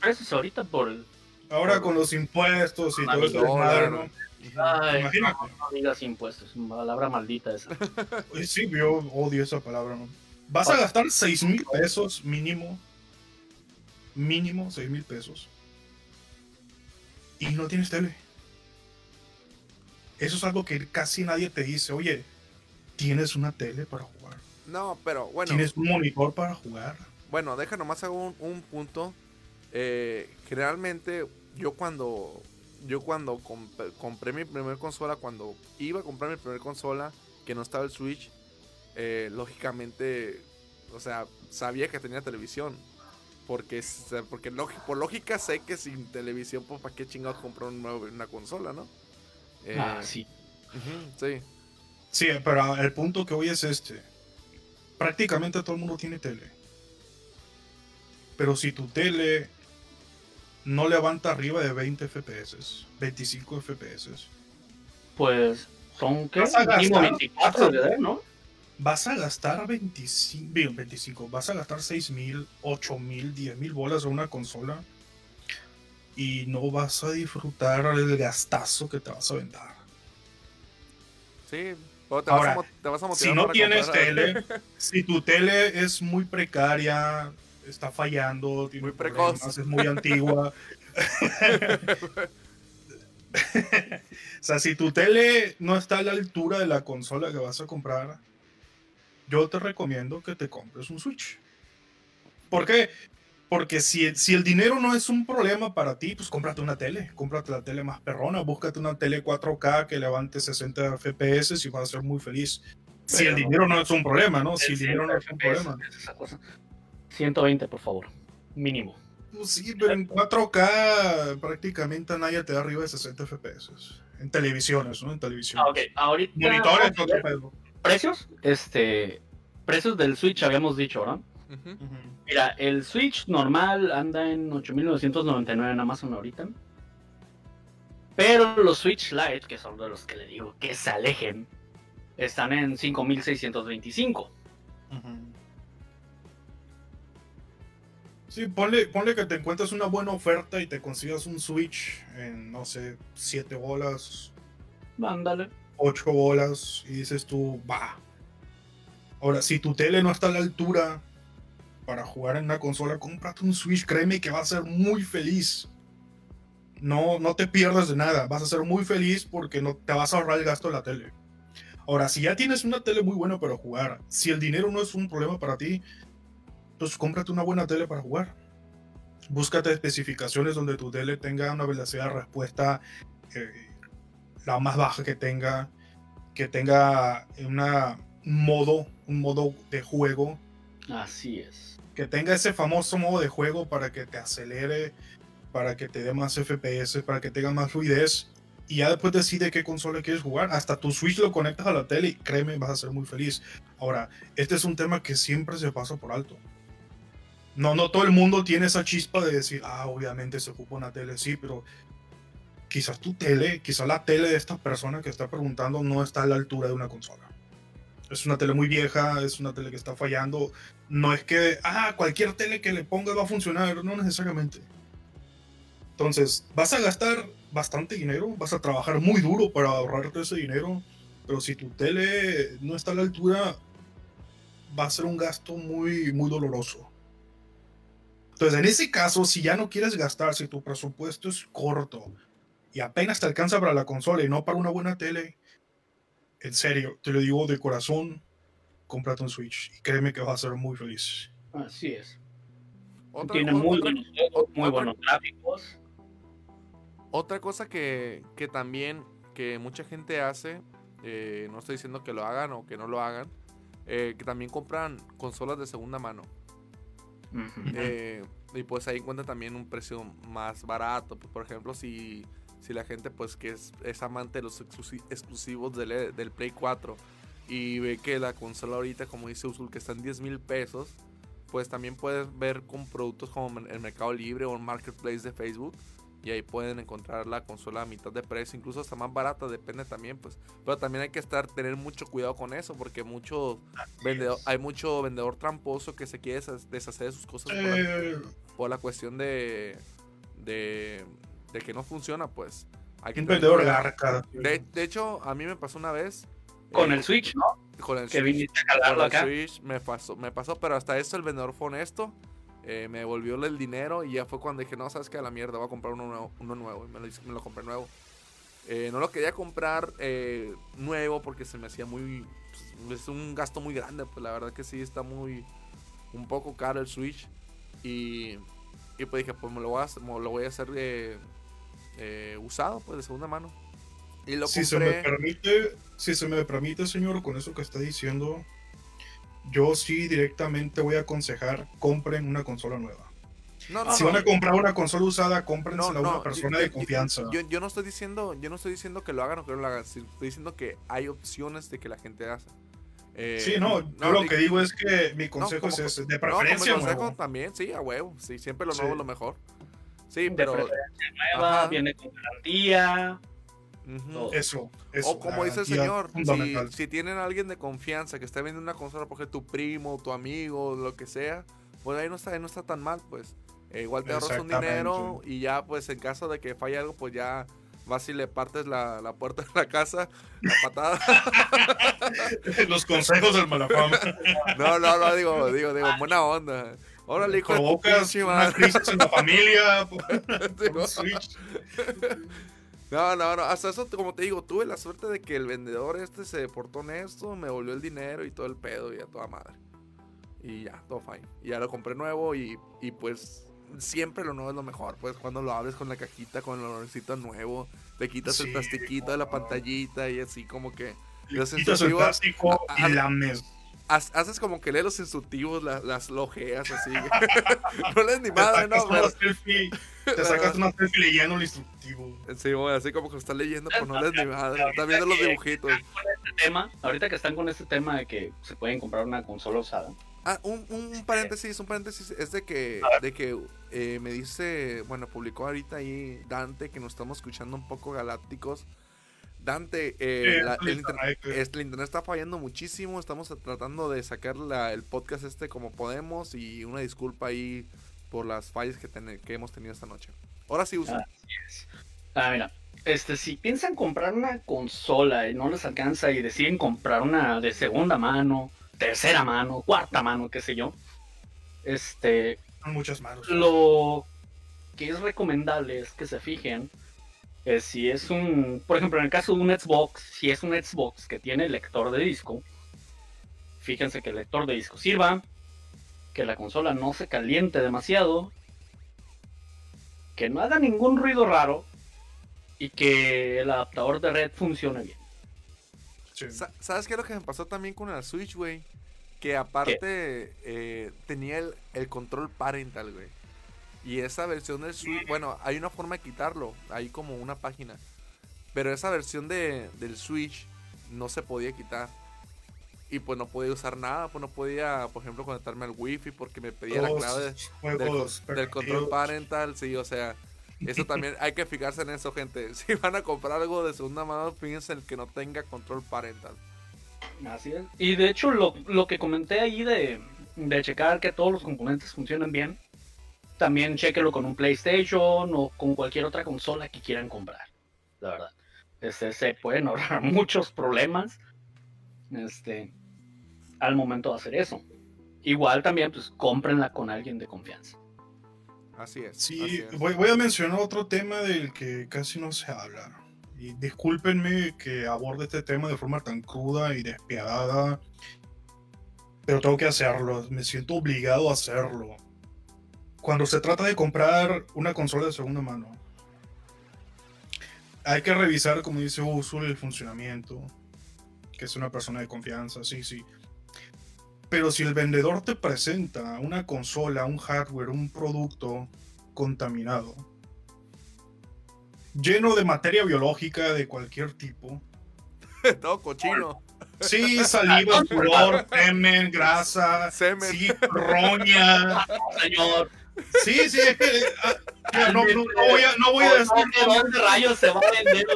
pesos. ahorita por el, Ahora con los impuestos y todo eso. ¿no? Ay, Imagínate. no, digas impuestos, palabra maldita esa. Uy, [LAUGHS] Sí, yo odio esa palabra, ¿no? Vas a gastar 6 mil pesos mínimo. Mínimo 6 mil pesos. Y no tienes tele. Eso es algo que casi nadie te dice. Oye, ¿tienes una tele para jugar? No, pero bueno. ¿Tienes un monitor para jugar? Bueno, deja nomás hago un, un punto. Eh, generalmente, yo cuando. Yo cuando comp- compré mi primer consola, cuando iba a comprar mi primer consola, que no estaba el Switch, eh, lógicamente, o sea, sabía que tenía televisión. Porque, porque por lógica sé que sin televisión, pues para qué chingados comprar un nuevo- una consola, ¿no? Eh, Ah, sí. sí. Sí, pero el punto que hoy es este. Prácticamente todo el mundo tiene tele. Pero si tu tele no levanta arriba de 20 FPS, 25 FPS, Pues son, ¿qué? Vas a Mínimo gastar- 24 de edad, ¿no? vas a gastar 25, bien, 25, vas a gastar 6 mil, 8 mil, 10 mil bolas en una consola y no vas a disfrutar el gastazo que te vas a aventar. Sí. Te, vas Ahora, a, mo- te vas a motivar Si no tienes comprar- tele, [LAUGHS] si tu tele es muy precaria, está fallando, tiene Muy precoz. es muy antigua. [LAUGHS] o sea, si tu tele no está a la altura de la consola que vas a comprar, yo te recomiendo que te compres un Switch. ¿Por qué? Porque si, si el dinero no es un problema para ti, pues cómprate una tele, cómprate la tele más perrona, búscate una tele 4K que levante 60 FPS y vas a ser muy feliz. Si el dinero no es un problema, ¿no? Si el dinero no es un 100 problema. es esa cosa. 120, por favor. Mínimo. Pues sí, pero en 4K prácticamente nadie te da arriba de 60 FPS. En televisiones, ¿no? En televisión. Ah, ok. Ahorita. Monitores, ver pedo. Precios. Este. Precios del Switch habíamos dicho, ¿no? Mira, el Switch normal anda en 8.999 en Amazon ahorita. Pero los Switch Lite, que son de los que le digo que se alejen, están en 5.625. Sí, ponle, ponle que te encuentres una buena oferta y te consigas un Switch en, no sé, 7 bolas, Ándale. 8 bolas y dices tú, va. Ahora, si tu tele no está a la altura para jugar en una consola, cómprate un Switch, créeme que vas a ser muy feliz. No, no te pierdas de nada, vas a ser muy feliz porque no te vas a ahorrar el gasto de la tele. Ahora, si ya tienes una tele muy buena para jugar, si el dinero no es un problema para ti, pues cómprate una buena tele para jugar. Búscate especificaciones donde tu tele tenga una velocidad de respuesta eh, la más baja que tenga, que tenga una un modo, un modo de juego, Así es. que tenga ese famoso modo de juego para que te acelere, para que te dé más FPS, para que tenga más fluidez. Y ya después decide qué consola quieres jugar. Hasta tu Switch lo conectas a la tele y créeme, vas a ser muy feliz. Ahora, este es un tema que siempre se pasa por alto. No, no todo el mundo tiene esa chispa de decir, ah, obviamente se ocupa una tele, sí, pero quizás tu tele, quizás la tele de esta persona que está preguntando no está a la altura de una consola. Es una tele muy vieja, es una tele que está fallando. No es que, ah, cualquier tele que le pongas va a funcionar, no necesariamente. Entonces, vas a gastar bastante dinero, vas a trabajar muy duro para ahorrarte ese dinero, pero si tu tele no está a la altura, va a ser un gasto muy, muy doloroso. Entonces, en ese caso, si ya no quieres gastar, si tu presupuesto es corto y apenas te alcanza para la consola y no para una buena tele, en serio, te lo digo de corazón, cómprate un Switch y créeme que vas a ser muy feliz. Así es. Otra- Tiene otra- muy buenos juegos, muy otra- buenos gráficos. Otra cosa que, que también que mucha gente hace, eh, no estoy diciendo que lo hagan o que no lo hagan, eh, que también compran consolas de segunda mano. Eh, y pues ahí encuentran también un precio más barato. Pues, por ejemplo, si, si la gente pues que es, es amante de los exclusi- exclusivos del, Play 4 y ve que la consola ahorita, como dice Usul, que está en 10 mil pesos, pues también puedes ver con productos como el Mercado Libre o en Marketplace de Facebook. Y ahí pueden encontrar la consola a mitad de precio, incluso hasta más barata, depende también, pues. Pero también hay que estar, tener mucho cuidado con eso, porque mucho vendedor, hay mucho vendedor tramposo que se quiere desha- deshacer de sus cosas por la- Eh, por la cuestión de, de de que no funciona, pues. Hay que Un vendedor garca. De, de hecho, a mí me pasó una vez. Con eh, el Switch, ¿no? Con el Que Switch. viniste a Con el acá. Switch me pasó, me pasó, pero hasta eso el vendedor fue honesto. Eh, me devolvió el dinero y ya fue cuando dije, no, sabes que a la mierda, voy a comprar uno nuevo. Uno nuevo y me lo, me lo compré nuevo. Eh, no lo quería comprar eh, nuevo porque se me hacía muy... pues, es un gasto muy grande, pues la verdad que sí está muy... Un poco caro el Switch. Y, y pues dije, pues me lo voy a, hacer- me lo voy a hacer eh, eh, usado, pues de segunda mano. Y lo Si se me compré... permite, si se me permite, señor, con eso que está diciendo, yo sí directamente voy a aconsejar compren una consola nueva. No, no, si no. van a comprar una consola usada, cómprensela No, a no, una persona yo- de confianza. Yo, yo no estoy diciendo, yo no estoy diciendo que lo hagan o que no lo hagan, estoy diciendo que hay opciones de que la gente hace. Eh, sí, no, yo lo que digo es que mi no, consejo como es ese, de no, como preferencia consejo nuevo. también, sí, a huevo, sí, siempre lo Sí. nuevo es lo mejor. Sí, De pero preferencia nueva, Ajá. viene con garantía. Eso, eso. o como dice el señor, si, si tienen a alguien de confianza que esté vendiendo una consola, porque tu primo, tu amigo, lo que sea, pues ahí no está, ahí no está tan mal, pues. Eh, igual te ahorras un dinero y ya, pues en caso de que falle algo, pues ya vas y le partes la, la puerta de la casa, la patada. [LAUGHS] Los consejos del malafama. No, no, no, digo, digo, digo, buena onda. Órale, hijo Provocas una crisis en la familia. por- por Digo, un Switch. No, no, no, hasta eso, como te digo, tuve la suerte de que el vendedor este se portó honesto, me volvió el dinero y todo el pedo y a toda madre. Y ya, todo fine. Y ya lo compré nuevo y, y pues siempre lo nuevo es lo mejor. Pues cuando lo abres con la cajita, con el olorcito nuevo, le quitas el plastiquito de la pantallita y así como que... Le Los quitas el plástico a- y a- lames. ha- Haces como que lees los instructivos, la- las lojeas así. [LAUGHS] no lees ni madre, no, pero... te sacas una selfie leyendo el instructivo. Sí, güey, así como que lo estás leyendo, pues no lees ni madre. Estás viendo los dibujitos. Este tema, ahorita que están con este tema de que se pueden comprar una consola usada. Ah, un, un, paréntesis, un paréntesis es de que, de que eh, me dice, bueno, publicó ahorita ahí Dante que nos estamos escuchando un poco galácticos. Dante, eh, Sí, la- eso el, está inter- ahí, que- este, el internet está fallando muchísimo, estamos tratando de sacar la- el podcast este como podemos y una disculpa ahí por las fallas que, ten- que hemos tenido esta noche. Ahora sí uso. Ah. Mira, este, si piensan comprar una consola y no les alcanza y deciden comprar una de segunda mano, tercera mano, cuarta mano, qué sé yo, este, Son muchas manos. lo que es recomendable es que se fijen eh, si es un, por ejemplo, en el caso de un Xbox, si es un Xbox que tiene lector de disco, fíjense que el lector de disco sirva, que la consola no se caliente demasiado, que no haga ningún ruido raro y que el adaptador de red funcione bien. Sí. Sa- ¿Sabes qué es lo que me pasó también con la Switch, güey? Que aparte eh, tenía el, el control parental, güey. Y esa versión del Switch, bueno, hay una forma de quitarlo, hay como una página. Pero esa versión de, del Switch no se podía quitar. Y pues no podía usar nada, pues no podía, por ejemplo, conectarme al wifi porque me pedía la clave del, control parental, sí, o sea, eso también hay que fijarse en eso, gente. [LAUGHS] Si van a comprar algo de segunda mano, fíjense en el que no tenga control parental. Así es. Y de hecho, lo, lo que comenté ahí de, de checar que todos los componentes funcionen bien, también chequenlo con un PlayStation o con cualquier otra consola que quieran comprar. La verdad. Este, se pueden ahorrar [LAUGHS] muchos problemas este, al momento de hacer eso. Igual también, pues cómprenla con alguien de confianza. Así es. Sí, así es. voy, voy a mencionar otro tema del que casi no se habla. Y discúlpenme que aborde este tema de forma tan cruda y despiadada, pero tengo que hacerlo. Me siento obligado a hacerlo. Cuando se trata de comprar una consola de segunda mano, hay que revisar, como dice Usul, el funcionamiento, que es una persona de confianza, sí, sí. Pero si el vendedor te presenta una consola, un hardware, un producto contaminado, lleno de materia biológica de cualquier tipo, [LAUGHS] Todo cochino. sí, saliva, [LAUGHS] sudor, semen, grasa, Semen. sí, roña, [LAUGHS] Señor, sí, sí, es que, ah, mira, no, no- no voy a, no voy a decir ¿dónde, dónde rayos se va a vender?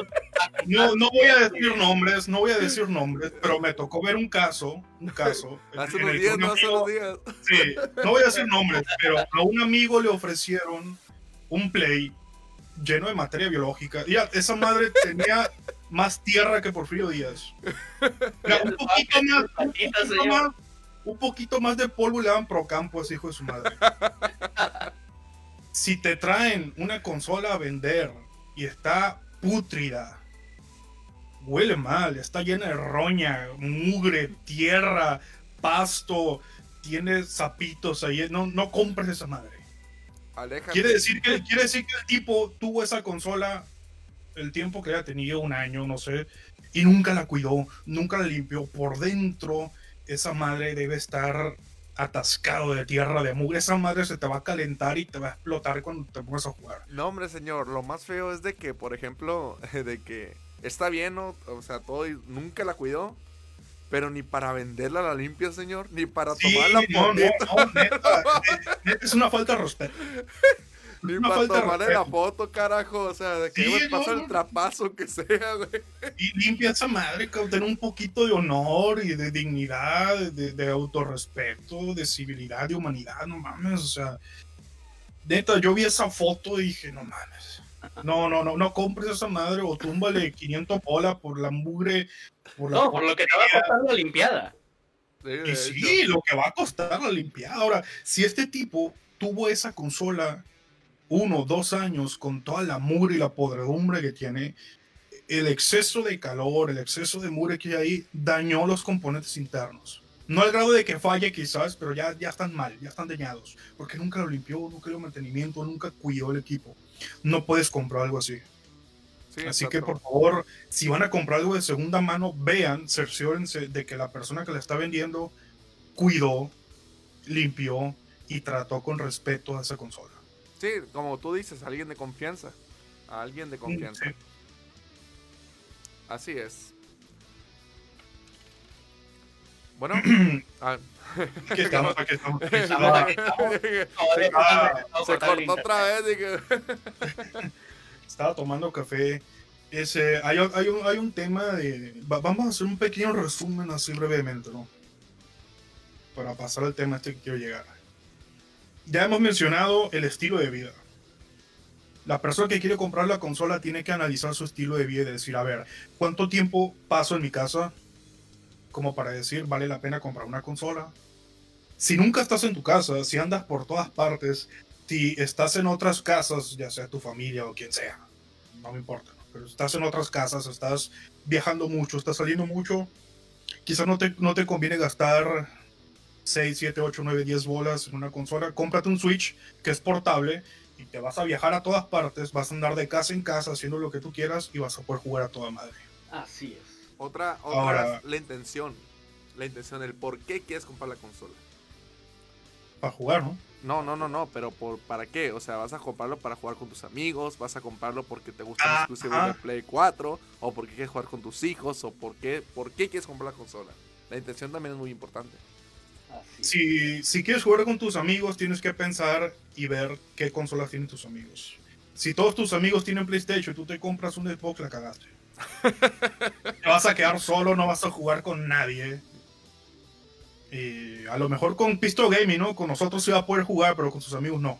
No, no voy a decir nombres, no voy a decir nombres, pero me tocó ver un caso, un caso. Hace unos días, no hace unos días. Sí, no voy a decir nombres, pero a un amigo le ofrecieron un Play lleno de materia biológica. Ya, esa madre tenía más tierra que Porfirio Díaz. Un poquito más, un poquito más, un poquito más de polvo le daban pro campo a ese hijo de su madre. Si te traen una consola a vender y está pútrida, huele mal, está llena de roña, mugre, tierra, pasto, tiene sapitos ahí, no, no compres esa madre. Quiere decir, que, quiere decir que el tipo tuvo esa consola el tiempo que haya tenido, un año, no sé, y nunca la cuidó, nunca la limpió. Por dentro, esa madre debe estar atascado de tierra, de mugre. Esa madre se te va a calentar y te va a explotar cuando te pongas a jugar. No, hombre, señor, lo más feo es de que, por ejemplo, [LAUGHS] de que está bien, ¿no? O sea, todo nunca la cuidó. Pero ni para venderla la limpia, señor, ni para tomarla no, no, no, neta, [LAUGHS] es una falta de respeto. Ni para tomarle la foto, carajo. O sea, de que sí, pasa el trapazo que sea, güey. Y limpia esa madre, que tener un poquito de honor y de dignidad, de, de autorrespeto, de civilidad, de humanidad, no mames. O sea, neta, yo vi esa foto y dije, no mames. No, no, no, no compres esa madre o túmbale 500 bolas por la mugre. Por no, por lo que te va a costar la limpiada. y sí, lo que va a costar la limpiada. Ahora, si este tipo tuvo esa consola uno, dos años con toda la mugre y la podredumbre que tiene, el exceso de calor, el exceso de mugre que hay ahí, dañó los componentes internos. No al grado de que falle quizás, pero ya, ya están mal, ya están dañados, porque nunca lo limpió, nunca dio mantenimiento, nunca cuidó el equipo. No puedes comprar algo así. así que por favor, si van a comprar algo de segunda mano, vean, cerciórense de que la persona que la está vendiendo cuidó, limpió y trató con respeto a esa consola. Sí, como tú dices, alguien de confianza. alguien de confianza. Así es. Bueno, [CLEARS THROAT] aquí estamos, aquí estamos. Se cortó otra vez. [LAUGHS] Estaba tomando café. Ese, hay, hay, un, hay un tema de. Vamos a hacer un pequeño resumen así brevemente, ¿no? Para pasar al tema este que quiero llegar ya hemos mencionado el estilo de vida. La persona que quiere comprar la consola tiene que analizar su estilo de vida y decir, a ver, ¿cuánto tiempo paso en mi casa como para decir, vale la pena comprar una consola? Si nunca estás en tu casa, si andas por todas partes, si estás en otras casas, ya sea tu familia o quien sea, no me importa, pero estás en otras casas, estás viajando mucho, estás saliendo mucho, quizás no te, no te conviene gastar 6, 7, 8, 9, 10 bolas en una consola, cómprate un Switch que es portable y te vas a viajar a todas partes, vas a andar de casa en casa haciendo lo que tú quieras y vas a poder jugar a toda madre. Así es. Otra, otra la intención, la intención, el por qué quieres comprar la consola. Para jugar, ¿no? No, no, no, no, pero por, ¿para qué? O sea, ¿vas a comprarlo para jugar con tus amigos? ¿Vas a comprarlo porque te gusta el exclusivo de Play 4? ¿O porque quieres jugar con tus hijos? ¿O por qué, por qué quieres comprar la consola? La intención también es muy importante. Si, si quieres jugar con tus amigos, tienes que pensar y ver qué consolas tienen tus amigos. Si todos tus amigos tienen PlayStation y tú te compras un Xbox, la cagaste. [LAUGHS] te vas a quedar solo, no vas a jugar con nadie. Y a lo mejor con Pistol Gaming, ¿no? Con nosotros sí va a poder jugar, pero con sus amigos no.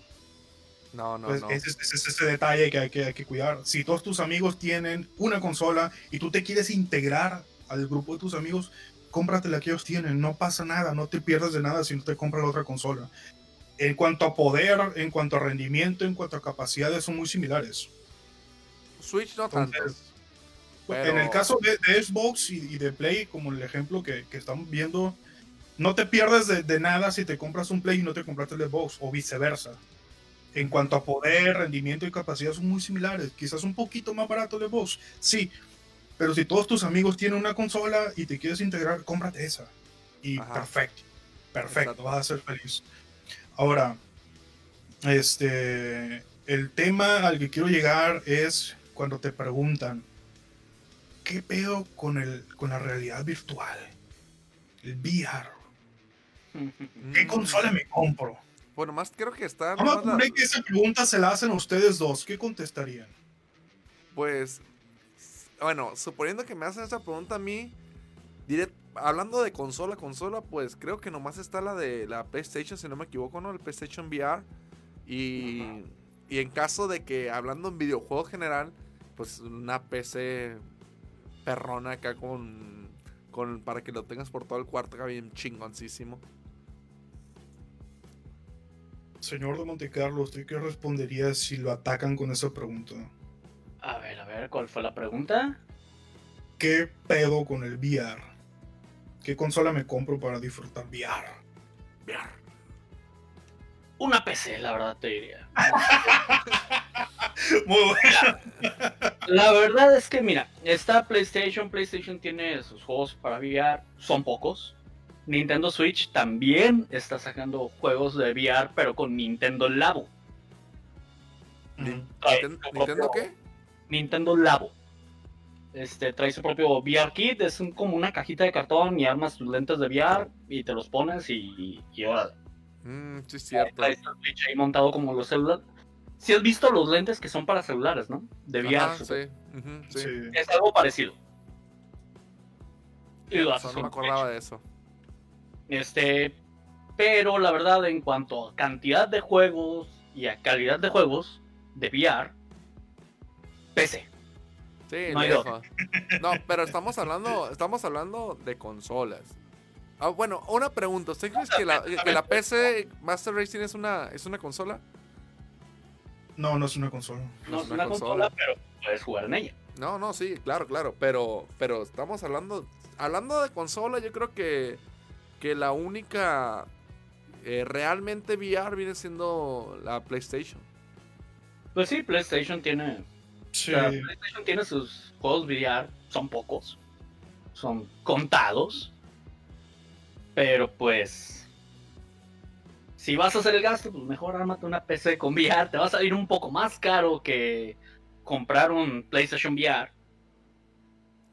No, no, no. Ese es ese detalle que hay, que hay que cuidar. Si todos tus amigos tienen una consola y tú te quieres integrar al grupo de tus amigos, cómprate la que ellos tienen, no pasa nada, no te pierdas de nada si no te compras la otra consola. En cuanto a poder, en cuanto a rendimiento, en cuanto a capacidades, son muy similares. Switch no tanto. En el caso de, Xbox y, de Play, como el ejemplo que, estamos viendo, no te pierdes de, nada si te compras un Play y no te compraste el Xbox, o viceversa. En cuanto a poder, rendimiento y capacidad son muy similares. Quizás un poquito más barato el Xbox, sí, pero si todos tus amigos tienen una consola y te quieres integrar, cómprate esa. Y perfecto. Perfecto, vas a ser feliz. Ahora, este, el tema al que quiero llegar es cuando te preguntan, ¿qué pedo con, el, con la realidad virtual? El VR. ¿Qué consola me compro? Bueno, más creo que está... Vamos a que esa pregunta se la hacen a ustedes dos. ¿Qué contestarían? Pues bueno, suponiendo que me hacen esa pregunta a mí, diré, hablando de consola, consola, pues creo que nomás está la de la PlayStation, si no me equivoco, ¿no? El PlayStation VR. Y y en caso de que, hablando en videojuego general, pues una PC perrona acá con, con para que lo tengas por todo el cuarto, acá bien chingoncísimo. Señor de Montecarlo, ¿usted qué respondería si lo atacan con esa pregunta? A ver, a ver, ¿cuál fue la pregunta? ¿Qué pedo con el VR? ¿Qué consola me compro para disfrutar VR? VR. Una PC, la verdad te diría. [LAUGHS] Muy bueno. La verdad es que, mira, está PlayStation. PlayStation tiene sus juegos para VR, son pocos. Nintendo Switch también está sacando juegos de VR, pero con Nintendo Labo. ¿Nintendo propio- qué? Nintendo Labo. Este, trae su propio VR kit, es un- como una cajita de cartón y armas tus lentes de VR y te los pones y, y órale. Mm, sí, es cierto. Traes el Switch ahí montado como los celulares. Si has visto los lentes que son para celulares, ¿no? De VR. Ajá, sí. ujú, sí. Sí. Es algo parecido. Y lo O haces sea, no me acordaba de eso. Este, pero la verdad, en cuanto a cantidad de juegos y a calidad de juegos de VR, PC. Sí, No hay lejos. No, pero estamos hablando, estamos hablando de consolas. Ah, bueno, una pregunta. ¿Usted cree que la, que la PC Master Racing es una, es una consola? No, no es una consola. No es una consola, pero puedes jugar en ella. No, no, sí, claro, claro. Pero, pero estamos hablando, hablando de consola, yo creo que, que la única eh, realmente VR viene siendo la PlayStation. Pues sí, PlayStation tiene. Sí. o sea, PlayStation tiene sus juegos VR, son pocos. Son contados. Pero pues. Si vas a hacer el gasto, pues mejor ármate una PC con VR. Te va a salir un poco más caro que comprar un PlayStation VR.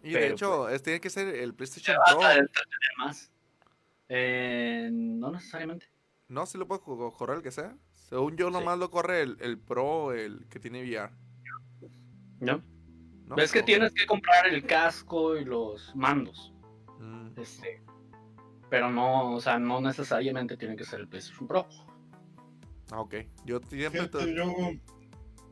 Y de hecho, es, tiene que ser el Te PlayStation vas Pro. a entretener más. Eh, no necesariamente. No, si lo puede co- correr el que sea. Según yo, Sí. nomás lo corre el, el Pro, el que tiene VR. ¿No? ¿no? Ves que tienes que comprar el casco y los mandos. Mm, Este, pero no, o sea, no necesariamente tiene que ser el PlayStation Pro. Ah, ok. Yo siempre... Te- yo,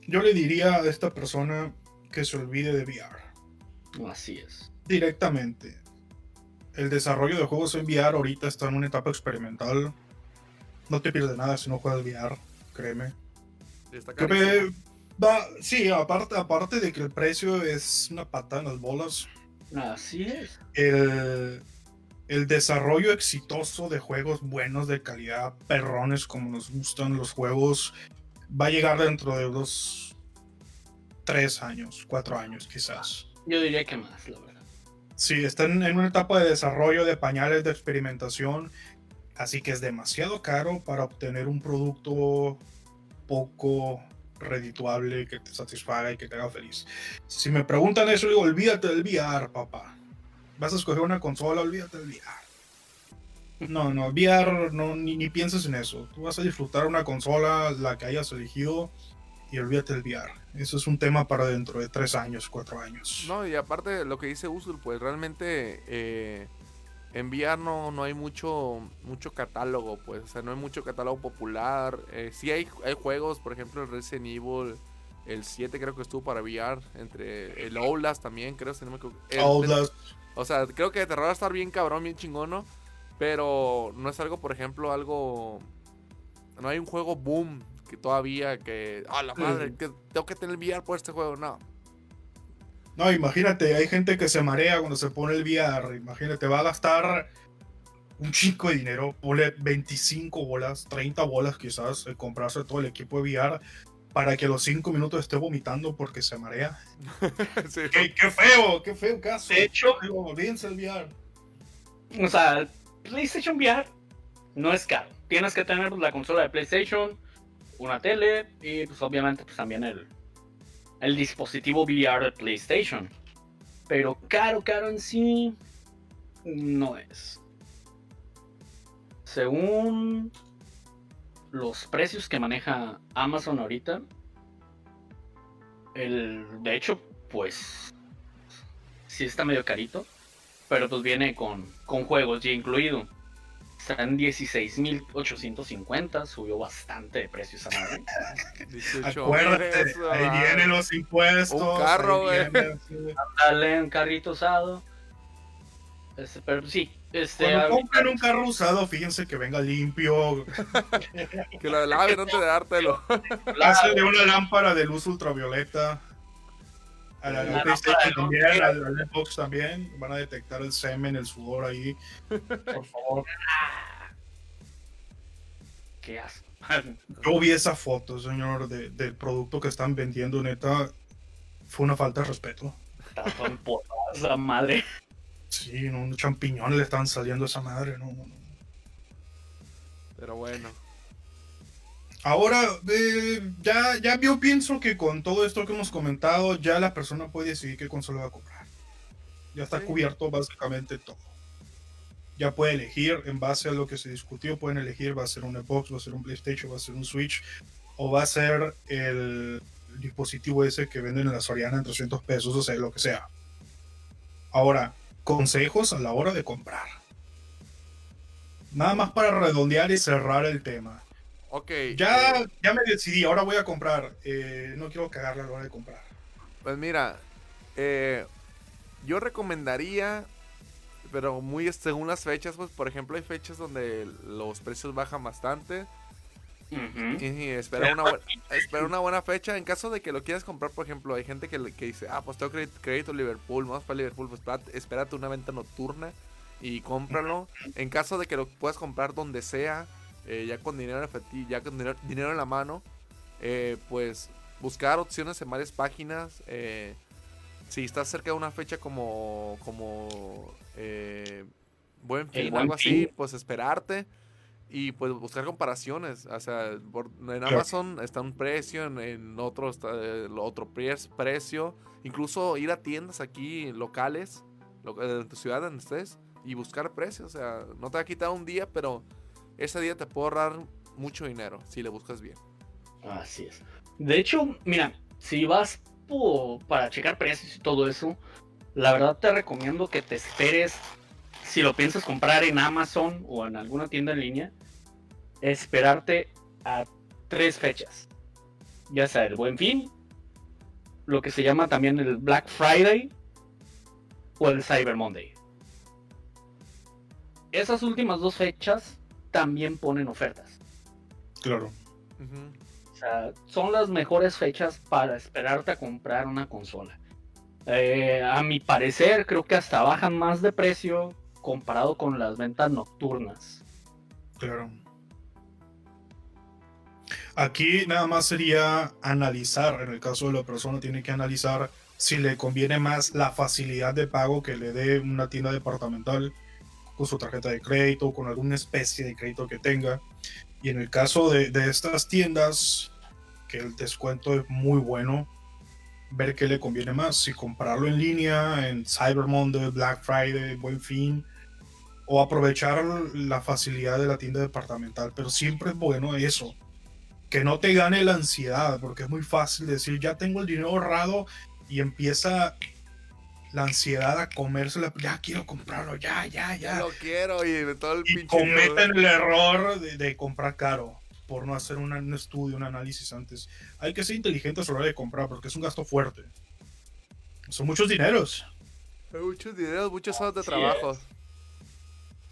yo le diría a esta persona que se olvide de VR. Así es. Directamente. El desarrollo de juegos en VR ahorita está en una etapa experimental. No te pierdes nada si no juegas VR, créeme. me- va- sí, aparte, aparte de que el precio es una patada en las bolas, Así es. el, el desarrollo exitoso de juegos buenos de calidad, perrones como nos gustan los juegos, va a llegar dentro de unos tres años, cuatro años quizás. Yo diría que más, la verdad. Sí, están en una etapa de desarrollo de pañales de experimentación, así que es demasiado caro para obtener un producto poco redituable que te satisfaga y que te haga feliz. Si me preguntan eso, digo, olvídate del VR, papá. Vas a escoger una consola, olvídate del VR. No, no, VR, no, ni, ni pienses en eso. Tú vas a disfrutar una consola, la que hayas elegido, y olvídate del VR. Eso es un tema para dentro de tres años, cuatro años. No, y aparte lo que dice Usul, pues realmente eh, en VR no, no hay mucho mucho catálogo, pues, o sea, no hay mucho catálogo popular. Eh, sí hay, hay juegos, por ejemplo, el Resident Evil, el 7 creo que estuvo para VR, entre el Outlast también, creo, si no me equivoco. El- Outlast, O sea, creo que de terror va a estar bien cabrón, bien chingón, ¿no? Pero no es algo, por ejemplo, algo... No hay un juego boom que todavía que... ¡Ah, la madre! Que tengo que tener VR por este juego. No. No, imagínate, hay gente que se marea cuando se pone el VR. Imagínate, va a gastar un chico de dinero, pone 25 bolas, 30 bolas quizás, en comprarse todo el equipo de VR para que a los 5 minutos esté vomitando porque se marea. [LAUGHS] Sí, ¡Qué, qué feo! ¡Qué feo caso! De hecho, olvídense el VR. o sea, PlayStation VR no es caro. Tienes que tener la consola de PlayStation, una tele y pues obviamente pues también el, el dispositivo VR de PlayStation. Pero caro, caro en sí no es. Según los precios que maneja Amazon ahorita, el, de hecho, pues sí está medio carito, pero pues viene con, con juegos ya incluido. Está en 16.850, subió bastante de precio esa madre. [LAUGHS] 18 Acuérdate, ahí ah. vienen los impuestos. Un carro, güey. [LAUGHS] un carrito usado. Este, pero sí, este. Cuando compren un carro usado, fíjense que venga limpio. [LAUGHS] Que lo laven antes de dártelo. Hácenle una lámpara de luz ultravioleta. A la, de también, al, al Xbox también. Van a detectar el semen, el sudor ahí. Por favor. [LAUGHS] Qué asco. Yo vi esa foto, señor, de- del producto que están vendiendo, neta. Fue una falta de respeto. Esa madre. Sí, no, unos champiñones le estaban saliendo a esa madre, no, no. Pero bueno. Ahora, eh, ya, ya yo pienso que con todo esto que hemos comentado, ya la persona puede decidir qué consola va a comprar. Ya está Sí. cubierto básicamente todo. Ya puede elegir en base a lo que se discutió, pueden elegir, va a ser un Xbox, va a ser un PlayStation, va a ser un Switch, o va a ser el dispositivo ese que venden en la Soriana en 300 pesos, o sea, lo que sea. Ahora, consejos a la hora de comprar. Nada más para redondear y cerrar el tema. Ok. Ya, eh, ya me decidí, ahora voy a comprar. Eh, no quiero cagarla a la hora de comprar. Pues mira, eh, yo recomendaría, pero muy según las fechas, pues por ejemplo hay fechas donde los precios bajan bastante Ujú. y espera una, buen- espera una buena fecha. En caso de que lo quieras comprar, por ejemplo, hay gente que, le- que dice, ah, pues tengo crédito, crédito Liverpool, vamos para Liverpool, pues espérate, espérate una venta nocturna y cómpralo. En caso de que lo puedas comprar donde sea, eh, ya con dinero en efectivo, ya con dinero, dinero en la mano, eh, pues buscar opciones en varias páginas. eh, si estás cerca de una fecha como, como eh, Buen Fin, algo así, Fin. pues esperarte y pues buscar comparaciones. O sea, por- en Amazon está un precio, en, en otro está el otro pres- precio. Incluso ir a tiendas aquí locales, lo- eh, en tu ciudad donde estés, y buscar precios. O sea, no te va a quitar un día, pero ese día te puede ahorrar mucho dinero si le buscas bien. Así es. De hecho, mira, si vas para checar precios y todo eso, la verdad te recomiendo que te esperes, si lo piensas comprar en Amazon o en alguna tienda en línea, esperarte a tres fechas. Ya sea el Buen Fin, lo que se llama también el Black Friday o el Cyber Monday. Esas últimas dos fechas también ponen ofertas. Claro. O sea, son las mejores fechas para esperarte a comprar una consola. Eh, a mi parecer, creo que hasta bajan más de precio comparado con las ventas nocturnas. Claro. Aquí nada más sería analizar, en el caso de la persona tiene que analizar si le conviene más la facilidad de pago que le dé una tienda departamental con su tarjeta de crédito, con alguna especie de crédito que tenga. Y en el caso de, estas tiendas, que el descuento es muy bueno, ver qué le conviene más, si comprarlo en línea, en Cyber Monday, Black Friday, Buen Fin, o aprovechar la facilidad de la tienda departamental. Pero siempre es bueno eso, que no te gane la ansiedad, porque es muy fácil decir, ya tengo el dinero ahorrado y empieza la ansiedad a comérsela, ya quiero comprarlo, ya, ya, ya. Lo quiero y de todo el Y pinche. cometen el error de, de comprar caro por no hacer una- un estudio, un análisis antes. Hay que ser inteligentes a la hora de comprar porque es un gasto fuerte. Son muchos dineros. Hay muchos dineros, muchas horas de trabajo.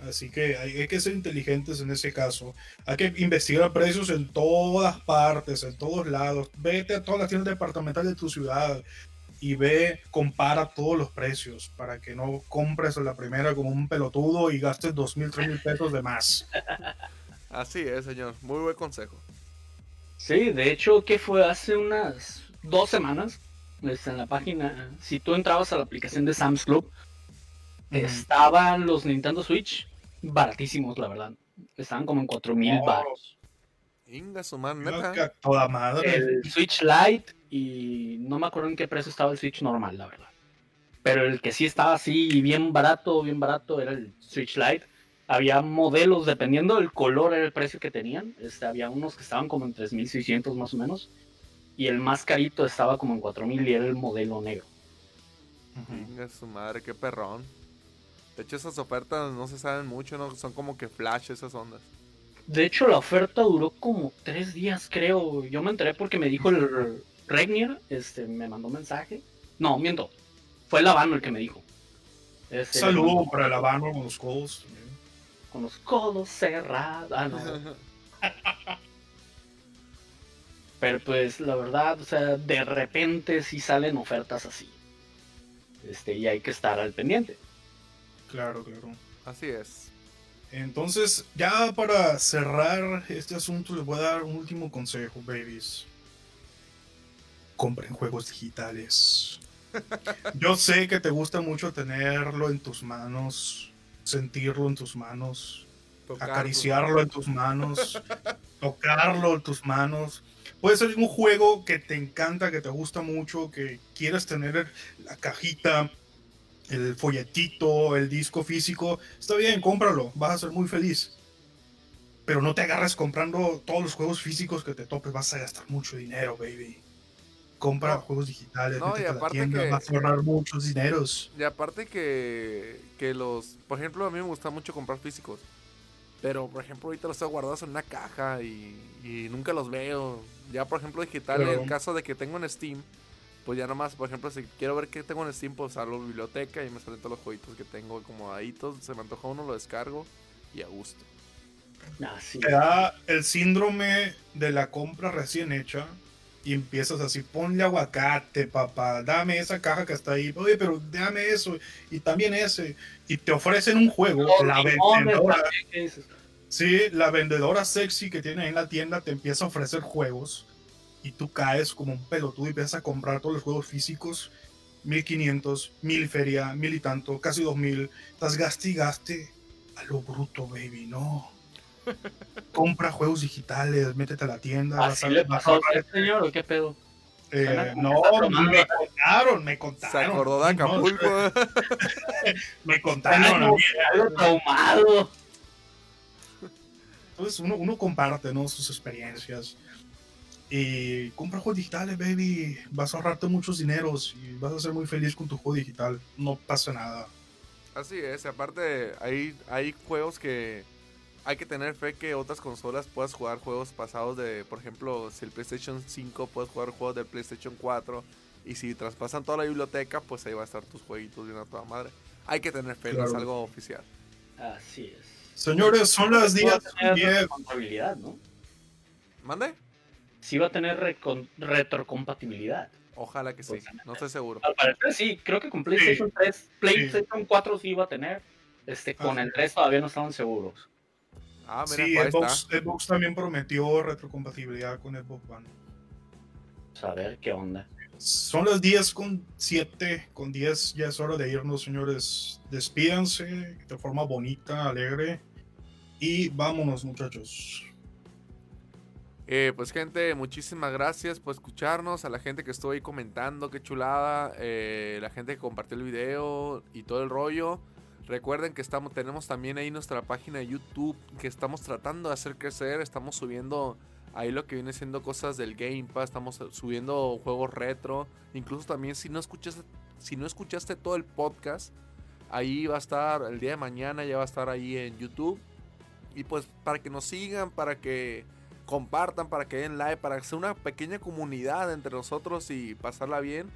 Así que hay, hay que ser inteligentes en ese caso. Hay que investigar precios en todas partes, en todos lados. Vete a todas las tiendas departamentales de tu ciudad y ve, compara todos los precios para que no compres la primera como un pelotudo y gastes dos mil, tres mil pesos de más. Así es, señor. Muy buen consejo. Sí, de hecho, que fue hace unas dos semanas, este, en la página, si tú entrabas a la aplicación de Sam's Club, estaban los Nintendo Switch baratísimos, la verdad. Estaban como en 4000 Oh. baros. Inga su man. El Switch Lite y no me acuerdo en qué precio estaba el Switch normal, la verdad. Pero el que sí estaba así bien barato, bien barato, era el Switch Lite. Había modelos, dependiendo del color, era el precio que tenían. Este, había unos que estaban como en 3600 más o menos. Y el más carito estaba como en 4000 y era el modelo negro. Inga su madre, qué perrón. De hecho, esas ofertas no se saben mucho, ¿no? Son como que flash esas ondas. De hecho, la oferta duró como tres días, creo. Yo me enteré porque me dijo el Regnier, este, me mandó un mensaje. No, miento. Fue el Habano el que me dijo. Este, Saludo para el Habano con los codos. también. Con los codos cerrados. Ah, no. [LAUGHS] Pero pues la verdad, o sea, de repente sí salen ofertas así. Este, y hay que estar al pendiente. Claro, claro. Así es. Entonces, ya para cerrar este asunto, les voy a dar un último consejo, babies. Compren juegos digitales. [LAUGHS] Yo sé que te gusta mucho tenerlo en tus manos, sentirlo en tus manos, acariciarlo en tus manos, [LAUGHS] tocarlo en tus manos. Puede ser un juego que te encanta, que te gusta mucho, que quieres tener la cajita, el folletito, el disco físico. Está bien, cómpralo, vas a ser muy feliz. Pero no te agarres comprando todos los juegos físicos que te topes, vas a gastar mucho dinero, baby. Compra No. juegos digitales, No, y aparte tienda, que- vas a ahorrar muchos dineros. Y aparte que, que los... Por ejemplo, a mí me gusta mucho comprar físicos. Pero, por ejemplo, ahorita los tengo guardados en una caja y, y nunca los veo. Ya, por ejemplo, digital, en el caso de que tengo en Steam, pues ya nomás, por ejemplo, si quiero ver qué tengo en Steam, pues abro la biblioteca y me salen todos los jueguitos que tengo acomodaditos. Se me antoja uno, lo descargo y a gusto. Te da el síndrome de la compra recién hecha y empiezas así, ponle aguacate, papá, dame esa caja que está ahí, oye, pero dame eso y también ese, y te ofrecen un juego, la vendedora, sí, la vendedora sexy que tiene ahí en la tienda te empieza a ofrecer juegos y tú caes como un pelotudo y empiezas a comprar todos los juegos físicos, 1500, 1000 feria, mil y tanto, casi 2000, estás gaste y gaste a lo bruto, baby, no. Compra juegos digitales, métete a la tienda. vas ¿Así a- le pasó a usted, señor, o qué pedo? eh, no, me contaron, me contaron. Se acordó de No, Acapulco. [LAUGHS] me contaron. Algo traumado. Entonces uno, uno comparte ¿no? sus experiencias. Y compra juegos digitales, baby. Vas a ahorrarte muchos dineros y vas a ser muy feliz con tu juego digital. No pasa nada. Así es, aparte hay, hay juegos que hay que tener fe que otras consolas puedas jugar juegos pasados de, por ejemplo, si el PlayStation 5 puedes jugar juegos del PlayStation 4 y si traspasan toda la biblioteca, pues ahí va a estar tus jueguitos de una toda madre. Hay que tener fe, no es algo oficial. Así es. Señores, son las Sí va a 10. tener 10. retrocompatibilidad, ¿no? ¿Mande? Sí va a tener retrocompatibilidad. Ojalá que sí, Pues, no estoy seguro. Al parecer sí, creo que con PlayStation 3, PlayStation 4 sí iba a tener. Este, con Ah, el sí. 3 todavía no estaban seguros. Ah, mira, Sí, pues Xbox, está. Xbox también prometió retrocompatibilidad con Xbox One. Pues a ver qué onda. Son las 10 con 7, con 10 ya es hora de irnos, señores. Despídanse de forma bonita, alegre. Y vámonos, muchachos. Eh, pues gente, muchísimas gracias por escucharnos, a la gente que estuvo ahí comentando, qué chulada, eh, la gente que compartió el video y todo el rollo. Recuerden que estamos, tenemos también ahí nuestra página de YouTube que estamos tratando de hacer crecer, estamos subiendo ahí lo que viene siendo cosas del Game Pass, estamos subiendo juegos retro, incluso también si no escuchas, si no escuchaste todo el podcast, ahí va a estar el día de mañana, ya va a estar ahí en YouTube. Y pues para que nos sigan, para que compartan, para que den like, para hacer una pequeña comunidad entre nosotros y pasarla bien.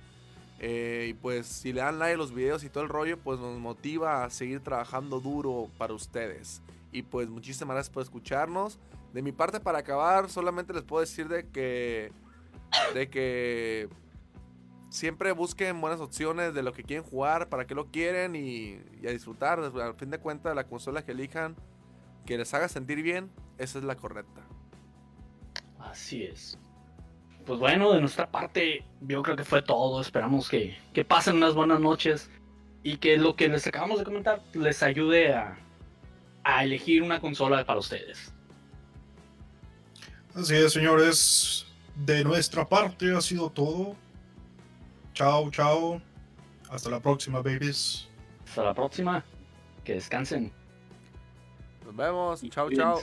Eh, y pues si le dan like a los videos y todo el rollo, pues nos motiva a seguir trabajando duro para ustedes. Y pues muchísimas gracias por escucharnos. De mi parte para acabar, solamente les puedo decir de que de que siempre busquen buenas opciones de lo que quieren jugar, para qué lo quieren y, y a disfrutar. Al fin de cuentas, la consola que elijan, que les haga sentir bien, esa es la correcta. Así es. Pues bueno, de nuestra parte, yo creo que fue todo. Esperamos que, que pasen unas buenas noches y que lo que les acabamos de comentar les ayude a, a elegir una consola para ustedes. Así es, señores. De nuestra parte ha sido todo. Chao, chao. Hasta la próxima, babies. Hasta la próxima. Que descansen. Nos vemos. Chao, chao.